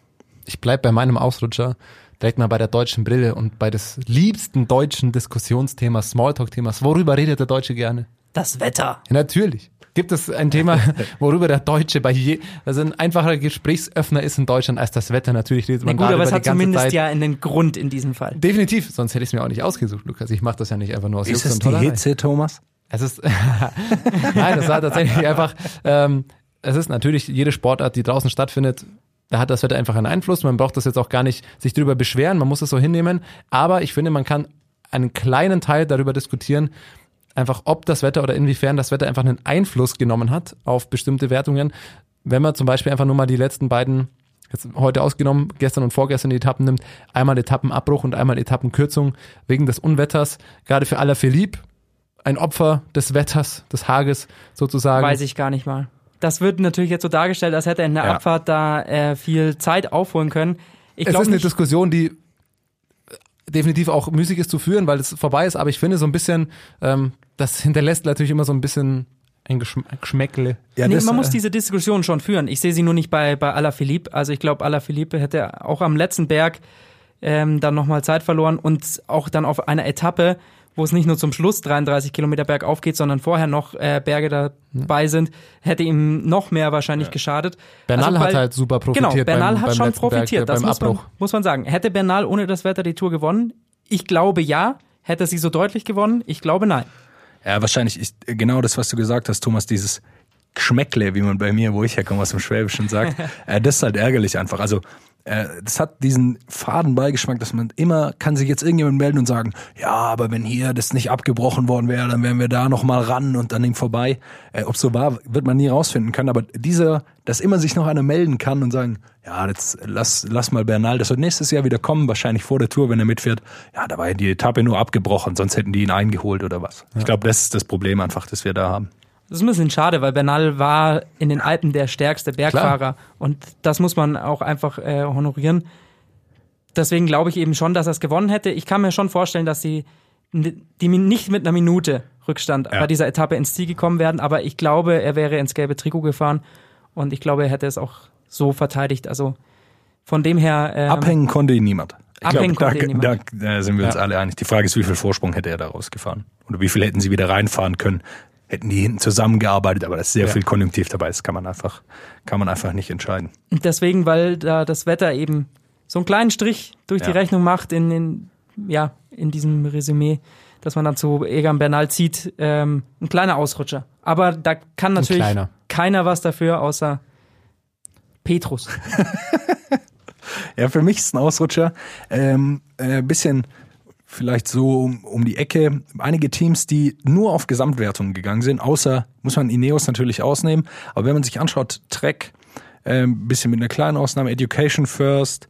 Ich bleib bei meinem Ausrutscher direkt mal bei der deutschen Brille und bei des liebsten deutschen Diskussionsthemas, Smalltalk-Themas. Worüber redet der Deutsche gerne? Das Wetter. Ja, natürlich. Gibt es ein Thema, worüber der Deutsche bei je, also ein einfacher Gesprächsöffner ist in Deutschland als das Wetter? Natürlich redet Na man gut, aber es hat zumindest Zeit. ja einen Grund in diesem Fall. Definitiv, sonst hätte ich es mir auch nicht ausgesucht, Lukas. Ich mache das ja nicht einfach nur aus Ist Jux es und die. Hitze, Thomas? Es ist, nein, das war tatsächlich einfach, ähm, es ist natürlich jede Sportart, die draußen stattfindet, da hat das Wetter einfach einen Einfluss. Man braucht das jetzt auch gar nicht sich drüber beschweren, man muss es so hinnehmen. Aber ich finde, man kann einen kleinen Teil darüber diskutieren, einfach ob das Wetter oder inwiefern das Wetter einfach einen Einfluss genommen hat auf bestimmte Wertungen. Wenn man zum Beispiel einfach nur mal die letzten beiden, jetzt heute ausgenommen, gestern und vorgestern die Etappen nimmt, einmal Etappenabbruch und einmal Etappenkürzung wegen des Unwetters, gerade für Alaphilippe, ein Opfer des Wetters, des Hages sozusagen. Weiß ich gar nicht mal. Das wird natürlich jetzt so dargestellt, als hätte er in der Ja. Abfahrt da äh, viel Zeit aufholen können. Ich es ist glaube eine nicht. Diskussion, die definitiv auch müßig ist zu führen, weil es vorbei ist, aber ich finde so ein bisschen, ähm, das hinterlässt natürlich immer so ein bisschen ein Geschm Geschmäckle. Ja, nee, das, man muss äh, diese Diskussion schon führen. Ich sehe sie nur nicht bei, bei Alaphilippe. Also ich glaube, Alaphilippe hätte auch am letzten Berg ähm, dann nochmal Zeit verloren und auch dann auf einer Etappe, wo es nicht nur zum Schluss 33 Kilometer bergauf geht, sondern vorher noch äh, Berge dabei sind, hätte ihm noch mehr wahrscheinlich geschadet. Bernal Also, hat weil- halt super profitiert Genau, Bernal beim, hat beim schon letzten Berg, profitiert, äh, das muss man, muss man sagen. Hätte Bernal ohne das Wetter die Tour gewonnen? Ich glaube ja. Hätte er sie so deutlich gewonnen? Ich glaube nein. Ja, wahrscheinlich ist genau das, was du gesagt hast, Thomas, dieses Geschmäckle, wie man bei mir, wo ich herkomme, aus dem Schwäbischen sagt, äh, das ist halt ärgerlich einfach. Also das hat diesen faden Beigeschmack, dass man immer, kann sich jetzt irgendjemand melden und sagen, ja, aber wenn hier das nicht abgebrochen worden wäre, dann wären wir da noch mal ran und an ihm vorbei. Äh, Ob so war, wird man nie rausfinden können, aber dieser, dass immer sich noch einer melden kann und sagen, ja, jetzt lass, lass mal Bernal, das wird nächstes Jahr wieder kommen, wahrscheinlich vor der Tour, wenn er mitfährt. Ja, da war ja die Etappe nur abgebrochen, sonst hätten die ihn eingeholt oder was. Ich glaube, das ist das Problem einfach, das wir da haben. Das ist ein bisschen schade, weil Bernal war in den Alpen der stärkste Bergfahrer und das muss man auch einfach äh, honorieren. Deswegen glaube ich eben schon, dass er es gewonnen hätte. Ich kann mir schon vorstellen, dass sie die nicht mit einer Minute Rückstand Ja. bei dieser Etappe ins Ziel gekommen wären, aber ich glaube, er wäre ins gelbe Trikot gefahren und ich glaube, er hätte es auch so verteidigt. Also von dem her ähm, Abhängen konnte ihn niemand. Ich Abhängen glaube, konnte da, ihn da, niemand. da sind wir uns Ja. alle einig. Die Frage ist, wie viel Vorsprung hätte er da rausgefahren? Oder wie viel hätten sie wieder reinfahren können? Hätten die hinten zusammengearbeitet, aber da ist sehr Ja. viel Konjunktiv dabei. Das kann man einfach, kann man einfach nicht entscheiden. Deswegen, weil da das Wetter eben so einen kleinen Strich durch die Ja. Rechnung macht in, in, ja, in diesem Resümee, dass man dann zu Egan Bernal zieht, ähm, ein kleiner Ausrutscher. Aber da kann natürlich keiner was dafür, außer Petrus. Ja, für mich ist ein Ausrutscher ähm, äh, bisschen vielleicht so um, um die Ecke. Einige Teams, die nur auf Gesamtwertungen gegangen sind, außer, muss man Ineos natürlich ausnehmen, aber wenn man sich anschaut, Trek, äh, ein bisschen mit einer kleinen Ausnahme, Education First,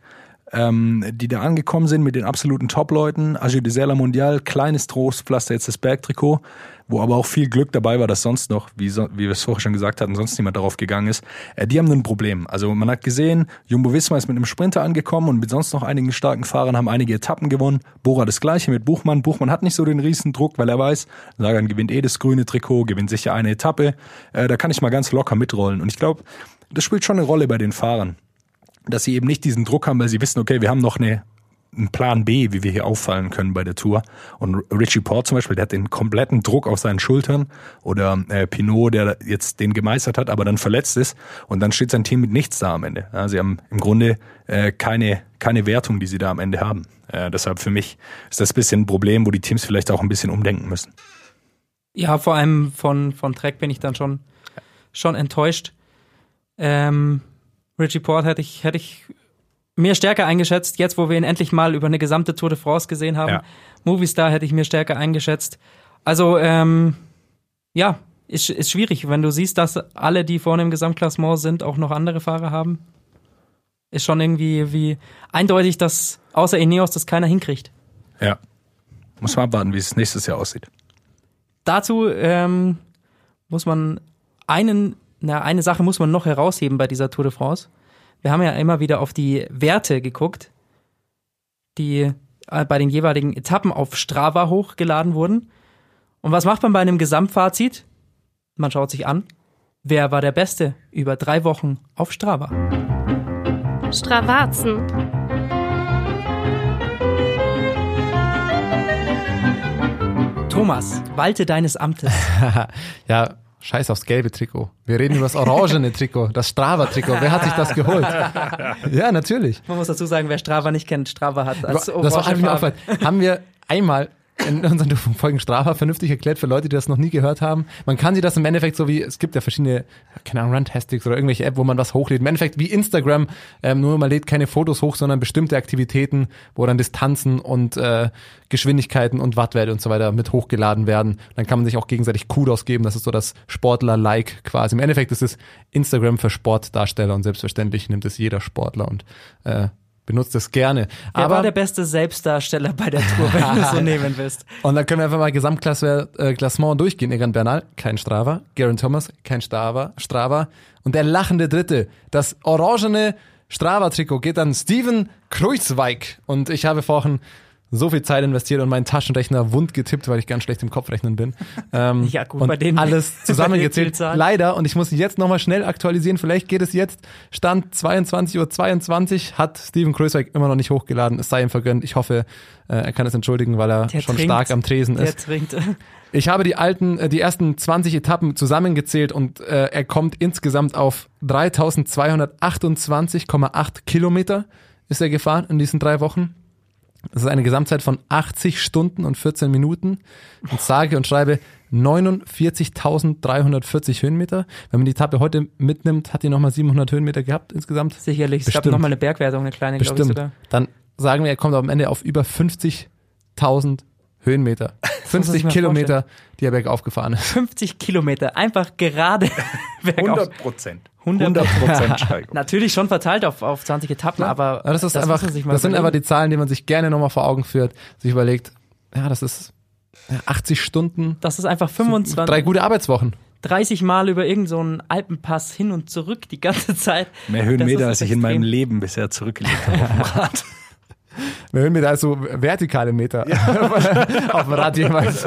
ähm, die da angekommen sind mit den absoluten Top-Leuten, Agile de Mondial, kleines Trostpflaster, jetzt das Bergtrikot, wo aber auch viel Glück dabei war, dass sonst noch, wie, so, wie wir es vorher schon gesagt hatten, sonst niemand darauf gegangen ist. Äh, die haben ein Problem. Also man hat gesehen, Jumbo Visma ist mit einem Sprinter angekommen und mit sonst noch einigen starken Fahrern haben einige Etappen gewonnen. Bora das gleiche mit Buchmann. Buchmann hat nicht so den riesen Druck, weil er weiß, Sagan gewinnt eh das grüne Trikot, gewinnt sicher eine Etappe. Äh, da kann ich mal ganz locker mitrollen. Und ich glaube, das spielt schon eine Rolle bei den Fahrern dass sie eben nicht diesen Druck haben, weil sie wissen, okay, wir haben noch eine, einen Plan B, wie wir hier auffallen können bei der Tour. Und Richie Port zum Beispiel, der hat den kompletten Druck auf seinen Schultern. Oder äh, Pinot, der jetzt den gemeistert hat, aber dann verletzt ist. Und dann steht sein Team mit nichts da am Ende. Ja, sie haben im Grunde äh, keine, keine Wertung, die sie da am Ende haben. Äh, deshalb für mich ist das ein bisschen ein Problem, wo die Teams vielleicht auch ein bisschen umdenken müssen. Ja, vor allem von, von Trek bin ich dann schon, schon enttäuscht. Ähm, Richie Port hätte ich, hätte ich mir stärker eingeschätzt, jetzt wo wir ihn endlich mal über eine gesamte Tour de France gesehen haben. Ja. Movistar hätte ich mir stärker eingeschätzt. Also, ähm, ja, ist, ist schwierig, wenn du siehst, dass alle, die vorne im Gesamtklassement sind, auch noch andere Fahrer haben. Ist schon irgendwie wie eindeutig, dass außer Ineos das keiner hinkriegt. Ja. Muss man abwarten, wie es nächstes Jahr aussieht. Dazu ähm, muss man einen, na, eine Sache muss man noch herausheben bei dieser Tour de France. Wir haben ja immer wieder auf die Werte geguckt, die äh, bei den jeweiligen Etappen auf Strava hochgeladen wurden. Und was macht man bei einem Gesamtfazit? Man schaut sich an, wer war der Beste über drei Wochen auf Strava. Stravazen. Thomas, walte deines Amtes. ja, scheiß aufs gelbe Trikot. Wir reden über das orangene Trikot, das Strava-Trikot. Wer hat sich das geholt? Ja, natürlich. Man muss dazu sagen, wer Strava nicht kennt, Strava hat als das war einfach. Haben wir einmal in unseren Folgen Strava vernünftig erklärt für Leute, die das noch nie gehört haben. Man kann sich das im Endeffekt so wie, es gibt ja verschiedene, keine Ahnung, Runtastics oder irgendwelche App, wo man was hochlädt. Im Endeffekt wie Instagram, ähm, nur man lädt keine Fotos hoch, sondern bestimmte Aktivitäten, wo dann Distanzen und äh, Geschwindigkeiten und Wattwerte und so weiter mit hochgeladen werden. Dann kann man sich auch gegenseitig Kudos geben. Das ist so das Sportler-like quasi. Im Endeffekt ist es Instagram für Sportdarsteller und selbstverständlich nimmt es jeder Sportler und äh, benutzt es gerne. Wer Aber war der beste Selbstdarsteller bei der Tour, wenn du so nehmen willst? Und dann können wir einfach mal Gesamtklassement durchgehen. Egan Bernal, kein Strava. Garen Thomas, kein Strava. Strava. Und der lachende Dritte, das orangene Strava-Trikot geht an Steven Kreuzweig. Und ich habe vorhin so viel Zeit investiert und meinen Taschenrechner wund getippt, weil ich ganz schlecht im Kopfrechnen bin. Ähm, Ja, gut, und bei den- alles zusammengezählt. Leider, und ich muss jetzt nochmal schnell aktualisieren, vielleicht geht es jetzt, Stand 22.22 Uhr, hat Steven Kreuzweig immer noch nicht hochgeladen, es sei ihm vergönnt. Ich hoffe, äh, er kann es entschuldigen, weil er Der schon trinkt. stark am Tresen Der ist. trinkt. Ich habe die alten, äh, die ersten 20 Etappen zusammengezählt und äh, er kommt insgesamt auf 3228,8 Kilometer ist er gefahren in diesen drei Wochen. Das ist eine Gesamtzeit von 80 Stunden und 14 Minuten und sage und schreibe 49.340 Höhenmeter. Wenn man die Etappe heute mitnimmt, hat die nochmal 700 Höhenmeter gehabt insgesamt. Sicherlich. Es gab Bestimmt. nochmal eine Bergwertung, eine kleine, glaube ich Bestimmt. sogar. Dann sagen wir, er kommt am Ende auf über 50.000 Höhenmeter. muss man 50 sich mal Kilometer, die er bergauf gefahren ist. 50 Kilometer, einfach gerade bergauf. Prozent. 100 Prozent Steigerung. Natürlich schon verteilt auf, auf 20 Etappen, aber Ja, das ist muss einfach, man sich mal das sind einfach die Zahlen, die man sich gerne nochmal vor Augen führt, sich überlegt, ja, das ist ja, 80 Stunden, Das ist einfach 25, drei gute Arbeitswochen. 30 Mal über irgendeinen so einen Alpenpass hin und zurück die ganze Zeit. Mehr Das Höhenmeter, als ich in meinem extrem. Leben bisher zurückgelegt habe auf dem Rad. Wir hören mir da so vertikale Meter auf dem Rad jemals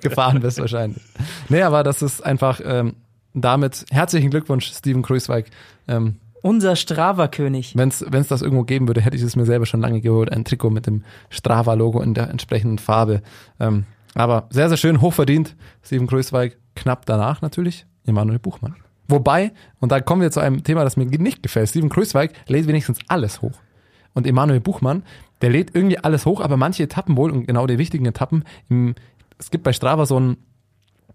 gefahren bist wahrscheinlich. Nee, aber das ist einfach ähm, damit herzlichen Glückwunsch, Steven Kreuzweig. Ähm, Unser Strava-König. Wenn es das irgendwo geben würde, hätte ich es mir selber schon lange geholt. Ein Trikot mit dem Strava-Logo in der entsprechenden Farbe. Ähm, aber sehr, sehr schön, hochverdient. Steven Kreuzweig knapp danach natürlich. Emanuel Buchmann. Wobei, und da kommen wir zu einem Thema, das mir nicht gefällt. Steven Kreuzweig lädt wenigstens alles hoch. Und Emanuel Buchmann, der lädt irgendwie alles hoch, aber manche Etappen wohl, und genau die wichtigen Etappen, im, es gibt bei Strava so einen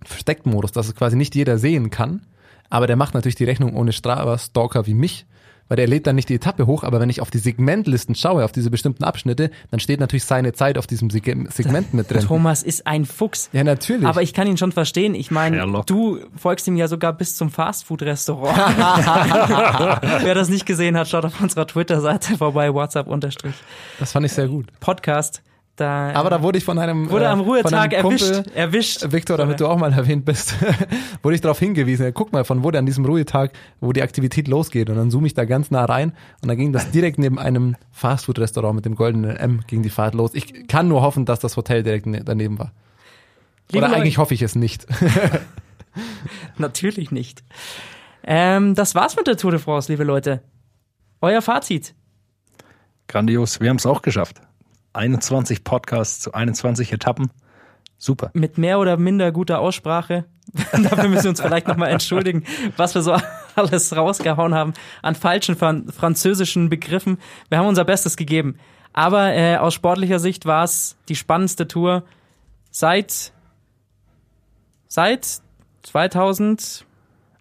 Versteckten-Modus, dass es quasi nicht jeder sehen kann. Aber der macht natürlich die Rechnung ohne Strava-Stalker wie mich, weil der lädt dann nicht die Etappe hoch, aber wenn ich auf die Segmentlisten schaue, auf diese bestimmten Abschnitte, dann steht natürlich seine Zeit auf diesem Seg- Segment mit drin. Thomas ist ein Fuchs. Ja, natürlich. Aber ich kann ihn schon verstehen. Ich meine, Sherlock. du folgst ihm ja sogar bis zum Fastfood-Restaurant. Wer das nicht gesehen hat, schaut auf unserer Twitter-Seite vorbei, WhatsApp unterstrich das fand ich sehr gut. Podcast. Da, Aber da wurde ich von einem wurde äh, am von Ruhetag einem Kumpel, erwischt. Erwischt. Victor, damit du auch mal erwähnt bist, wurde ich darauf hingewiesen. Ja, guck mal, von wo der an diesem Ruhetag, wo die Aktivität losgeht. Und dann zoome ich da ganz nah rein und dann ging das direkt neben einem Fastfood-Restaurant mit dem goldenen M ging die Fahrt los. Ich kann nur hoffen, dass das Hotel direkt ne- daneben war. Liebe Oder Leute- eigentlich hoffe ich es nicht. Natürlich nicht. Ähm, das war's mit der Tour de France, liebe Leute. Euer Fazit. Grandios, wir haben es auch geschafft. 21 Podcasts zu 21 Etappen. Super. Mit mehr oder minder guter Aussprache. Dafür müssen wir uns vielleicht nochmal entschuldigen, was wir so alles rausgehauen haben an falschen fran französischen Begriffen. Wir haben unser Bestes gegeben. Aber äh, aus sportlicher Sicht war es die spannendste Tour seit seit 2000,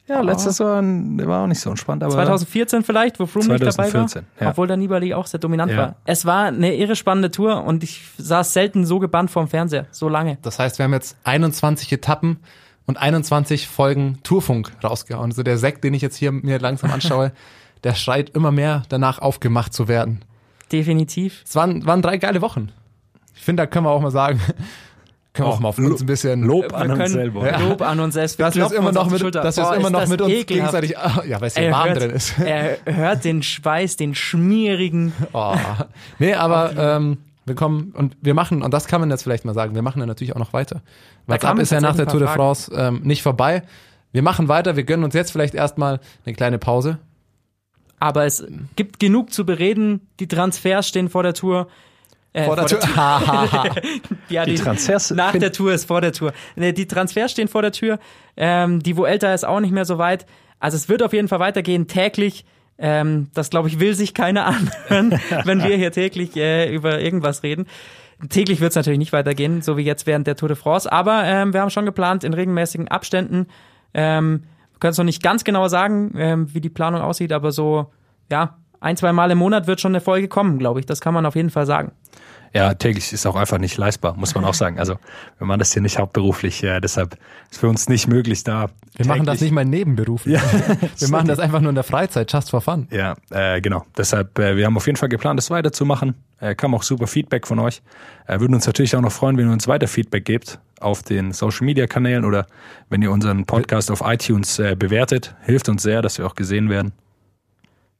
Ja, letztes Jahr war auch nicht so entspannt, aber 2014 vielleicht, wo Froome nicht dabei war. 2014, ja. Obwohl der Nibali auch sehr dominant Ja. war. Es war eine irre spannende Tour und ich saß selten so gebannt vorm Fernseher, so lange. Das heißt, wir haben jetzt 21 Etappen und 21 Folgen Tourfunk rausgehauen. Also der Sekt, den ich jetzt hier mir langsam anschaue, der schreit immer mehr danach aufgemacht zu werden. Definitiv. Es waren, waren drei geile Wochen. Ich finde, da können wir auch mal sagen, können wir auch mal auf uns ein bisschen Lob an uns selber. Ja. Lob an uns selbst. Wir dass wir es immer noch mit, dass Boah, immer noch mit uns ekelhaft. gegenseitig, ah, ja, weil es ja Er warm hört, drin ist. er hört den Schweiß, den schmierigen. Oh. Nee, aber ähm, wir kommen und wir machen, und das kann man jetzt vielleicht mal sagen, wir machen dann natürlich auch noch weiter. WhatsApp kamen ist ja nach der Tour de France ähm, nicht vorbei. Wir machen weiter, wir gönnen uns jetzt vielleicht erstmal eine kleine Pause. Aber es gibt genug zu bereden. Die Transfers stehen vor der Tour. Äh, Vor der Tour. Ja, Die Transfers nach der Tour ist vor der Tour. Nee, Die Transfers stehen vor der Tür. Ähm, die Vuelta ist auch nicht mehr so weit. Also es wird auf jeden Fall weitergehen, täglich. Ähm, das, glaube ich, will sich keiner anhören, wenn wir hier täglich äh, über irgendwas reden. Täglich wird es natürlich nicht weitergehen, so wie jetzt während der Tour de France. Aber ähm, wir haben schon geplant, in regelmäßigen Abständen. Ähm, wir können es noch nicht ganz genau sagen, ähm, wie die Planung aussieht, aber so, ja, ein, zwei Mal im Monat wird schon eine Folge kommen, glaube ich. Das kann man auf jeden Fall sagen. Ja, täglich ist auch einfach nicht leistbar, muss man auch sagen. Also wir machen das hier nicht hauptberuflich, äh, deshalb ist für uns nicht möglich da. Wir machen das täglich- nicht mal nebenberuflich. Wir machen das einfach nur in der Freizeit, just for fun. Ja, äh, genau. Deshalb, äh, wir haben auf jeden Fall geplant, das weiterzumachen. Äh, kam auch super Feedback von euch. Äh, würden uns natürlich auch noch freuen, wenn ihr uns weiter Feedback gebt auf den Social Media Kanälen oder wenn ihr unseren Podcast auf iTunes äh, bewertet. Hilft uns sehr, dass wir auch gesehen werden.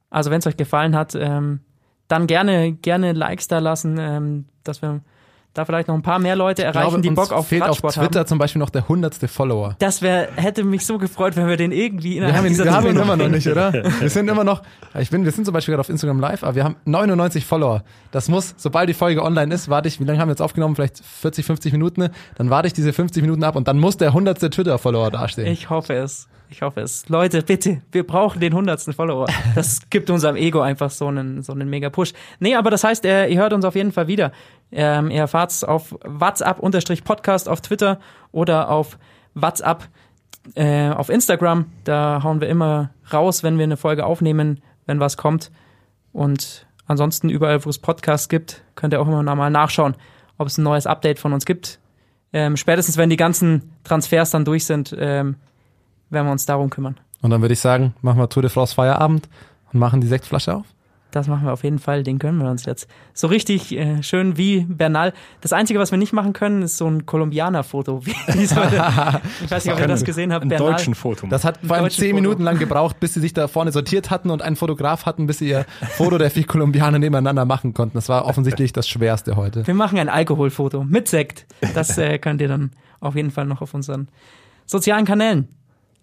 Also wenn es euch gefallen hat, ähm, dann gerne, gerne Likes da lassen, ähm, dass wir da vielleicht noch ein paar mehr Leute Ich erreichen, glaube, die Bock auf fehlt auf Radsport Twitter haben. zum Beispiel noch der hundertste Follower. Das wär, hätte mich so gefreut, wenn wir den irgendwie Wir innerhalb haben ihn, dieser wir haben ihn immer noch nicht, oder? Wir sind immer noch, ich bin, wir sind zum Beispiel gerade auf Instagram live, aber wir haben 99 Follower. Das muss, sobald die Folge online ist, warte ich, wie lange haben wir jetzt aufgenommen? Vielleicht 40, 50 Minuten. Dann warte ich diese 50 Minuten ab und dann muss der hundertste Twitter-Follower dastehen. Ich hoffe es. Ich hoffe es. Leute, bitte, wir brauchen den hundertsten Follower. Das gibt unserem Ego einfach so einen, so einen mega Push. Nee, aber das heißt, äh, ihr hört uns auf jeden Fall wieder. Ähm, ihr erfahrt's auf WhatsApp-Podcast auf Twitter oder auf WhatsApp äh, auf Instagram. Da hauen wir immer raus, wenn wir eine Folge aufnehmen, wenn was kommt. Und ansonsten überall, wo es Podcasts gibt, könnt ihr auch immer noch mal nachschauen, ob es ein neues Update von uns gibt. Ähm, spätestens, wenn die ganzen Transfers dann durch sind, ähm, werden wir uns darum kümmern. Und dann würde ich sagen, machen wir Tour de France Feierabend und machen die Sektflasche auf. Das machen wir auf jeden Fall, den können wir uns jetzt. So richtig äh, schön wie Bernal. Das Einzige, was wir nicht machen können, ist so ein Kolumbianer-Foto. Ich weiß nicht, ob ihr das gesehen habt. Ein Bernal. deutschen Foto. Das hat vor allem zehn Foto. Minuten lang gebraucht, bis sie sich da vorne sortiert hatten und einen Fotograf hatten, bis sie ihr Foto der vier Kolumbianer nebeneinander machen konnten. Das war offensichtlich das Schwerste heute. Wir machen ein Alkoholfoto mit Sekt. Das äh, könnt ihr dann auf jeden Fall noch auf unseren sozialen Kanälen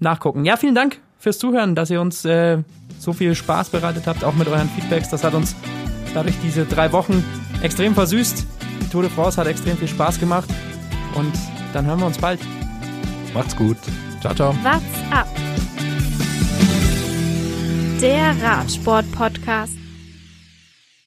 nachgucken. Ja, vielen Dank fürs Zuhören, dass ihr uns äh, so viel Spaß bereitet habt, auch mit euren Feedbacks. Das hat uns dadurch diese drei Wochen extrem versüßt. Die Tour de France hat extrem viel Spaß gemacht. Und dann hören wir uns bald. Macht's gut. Ciao, ciao. What's up? Der Radsport-Podcast.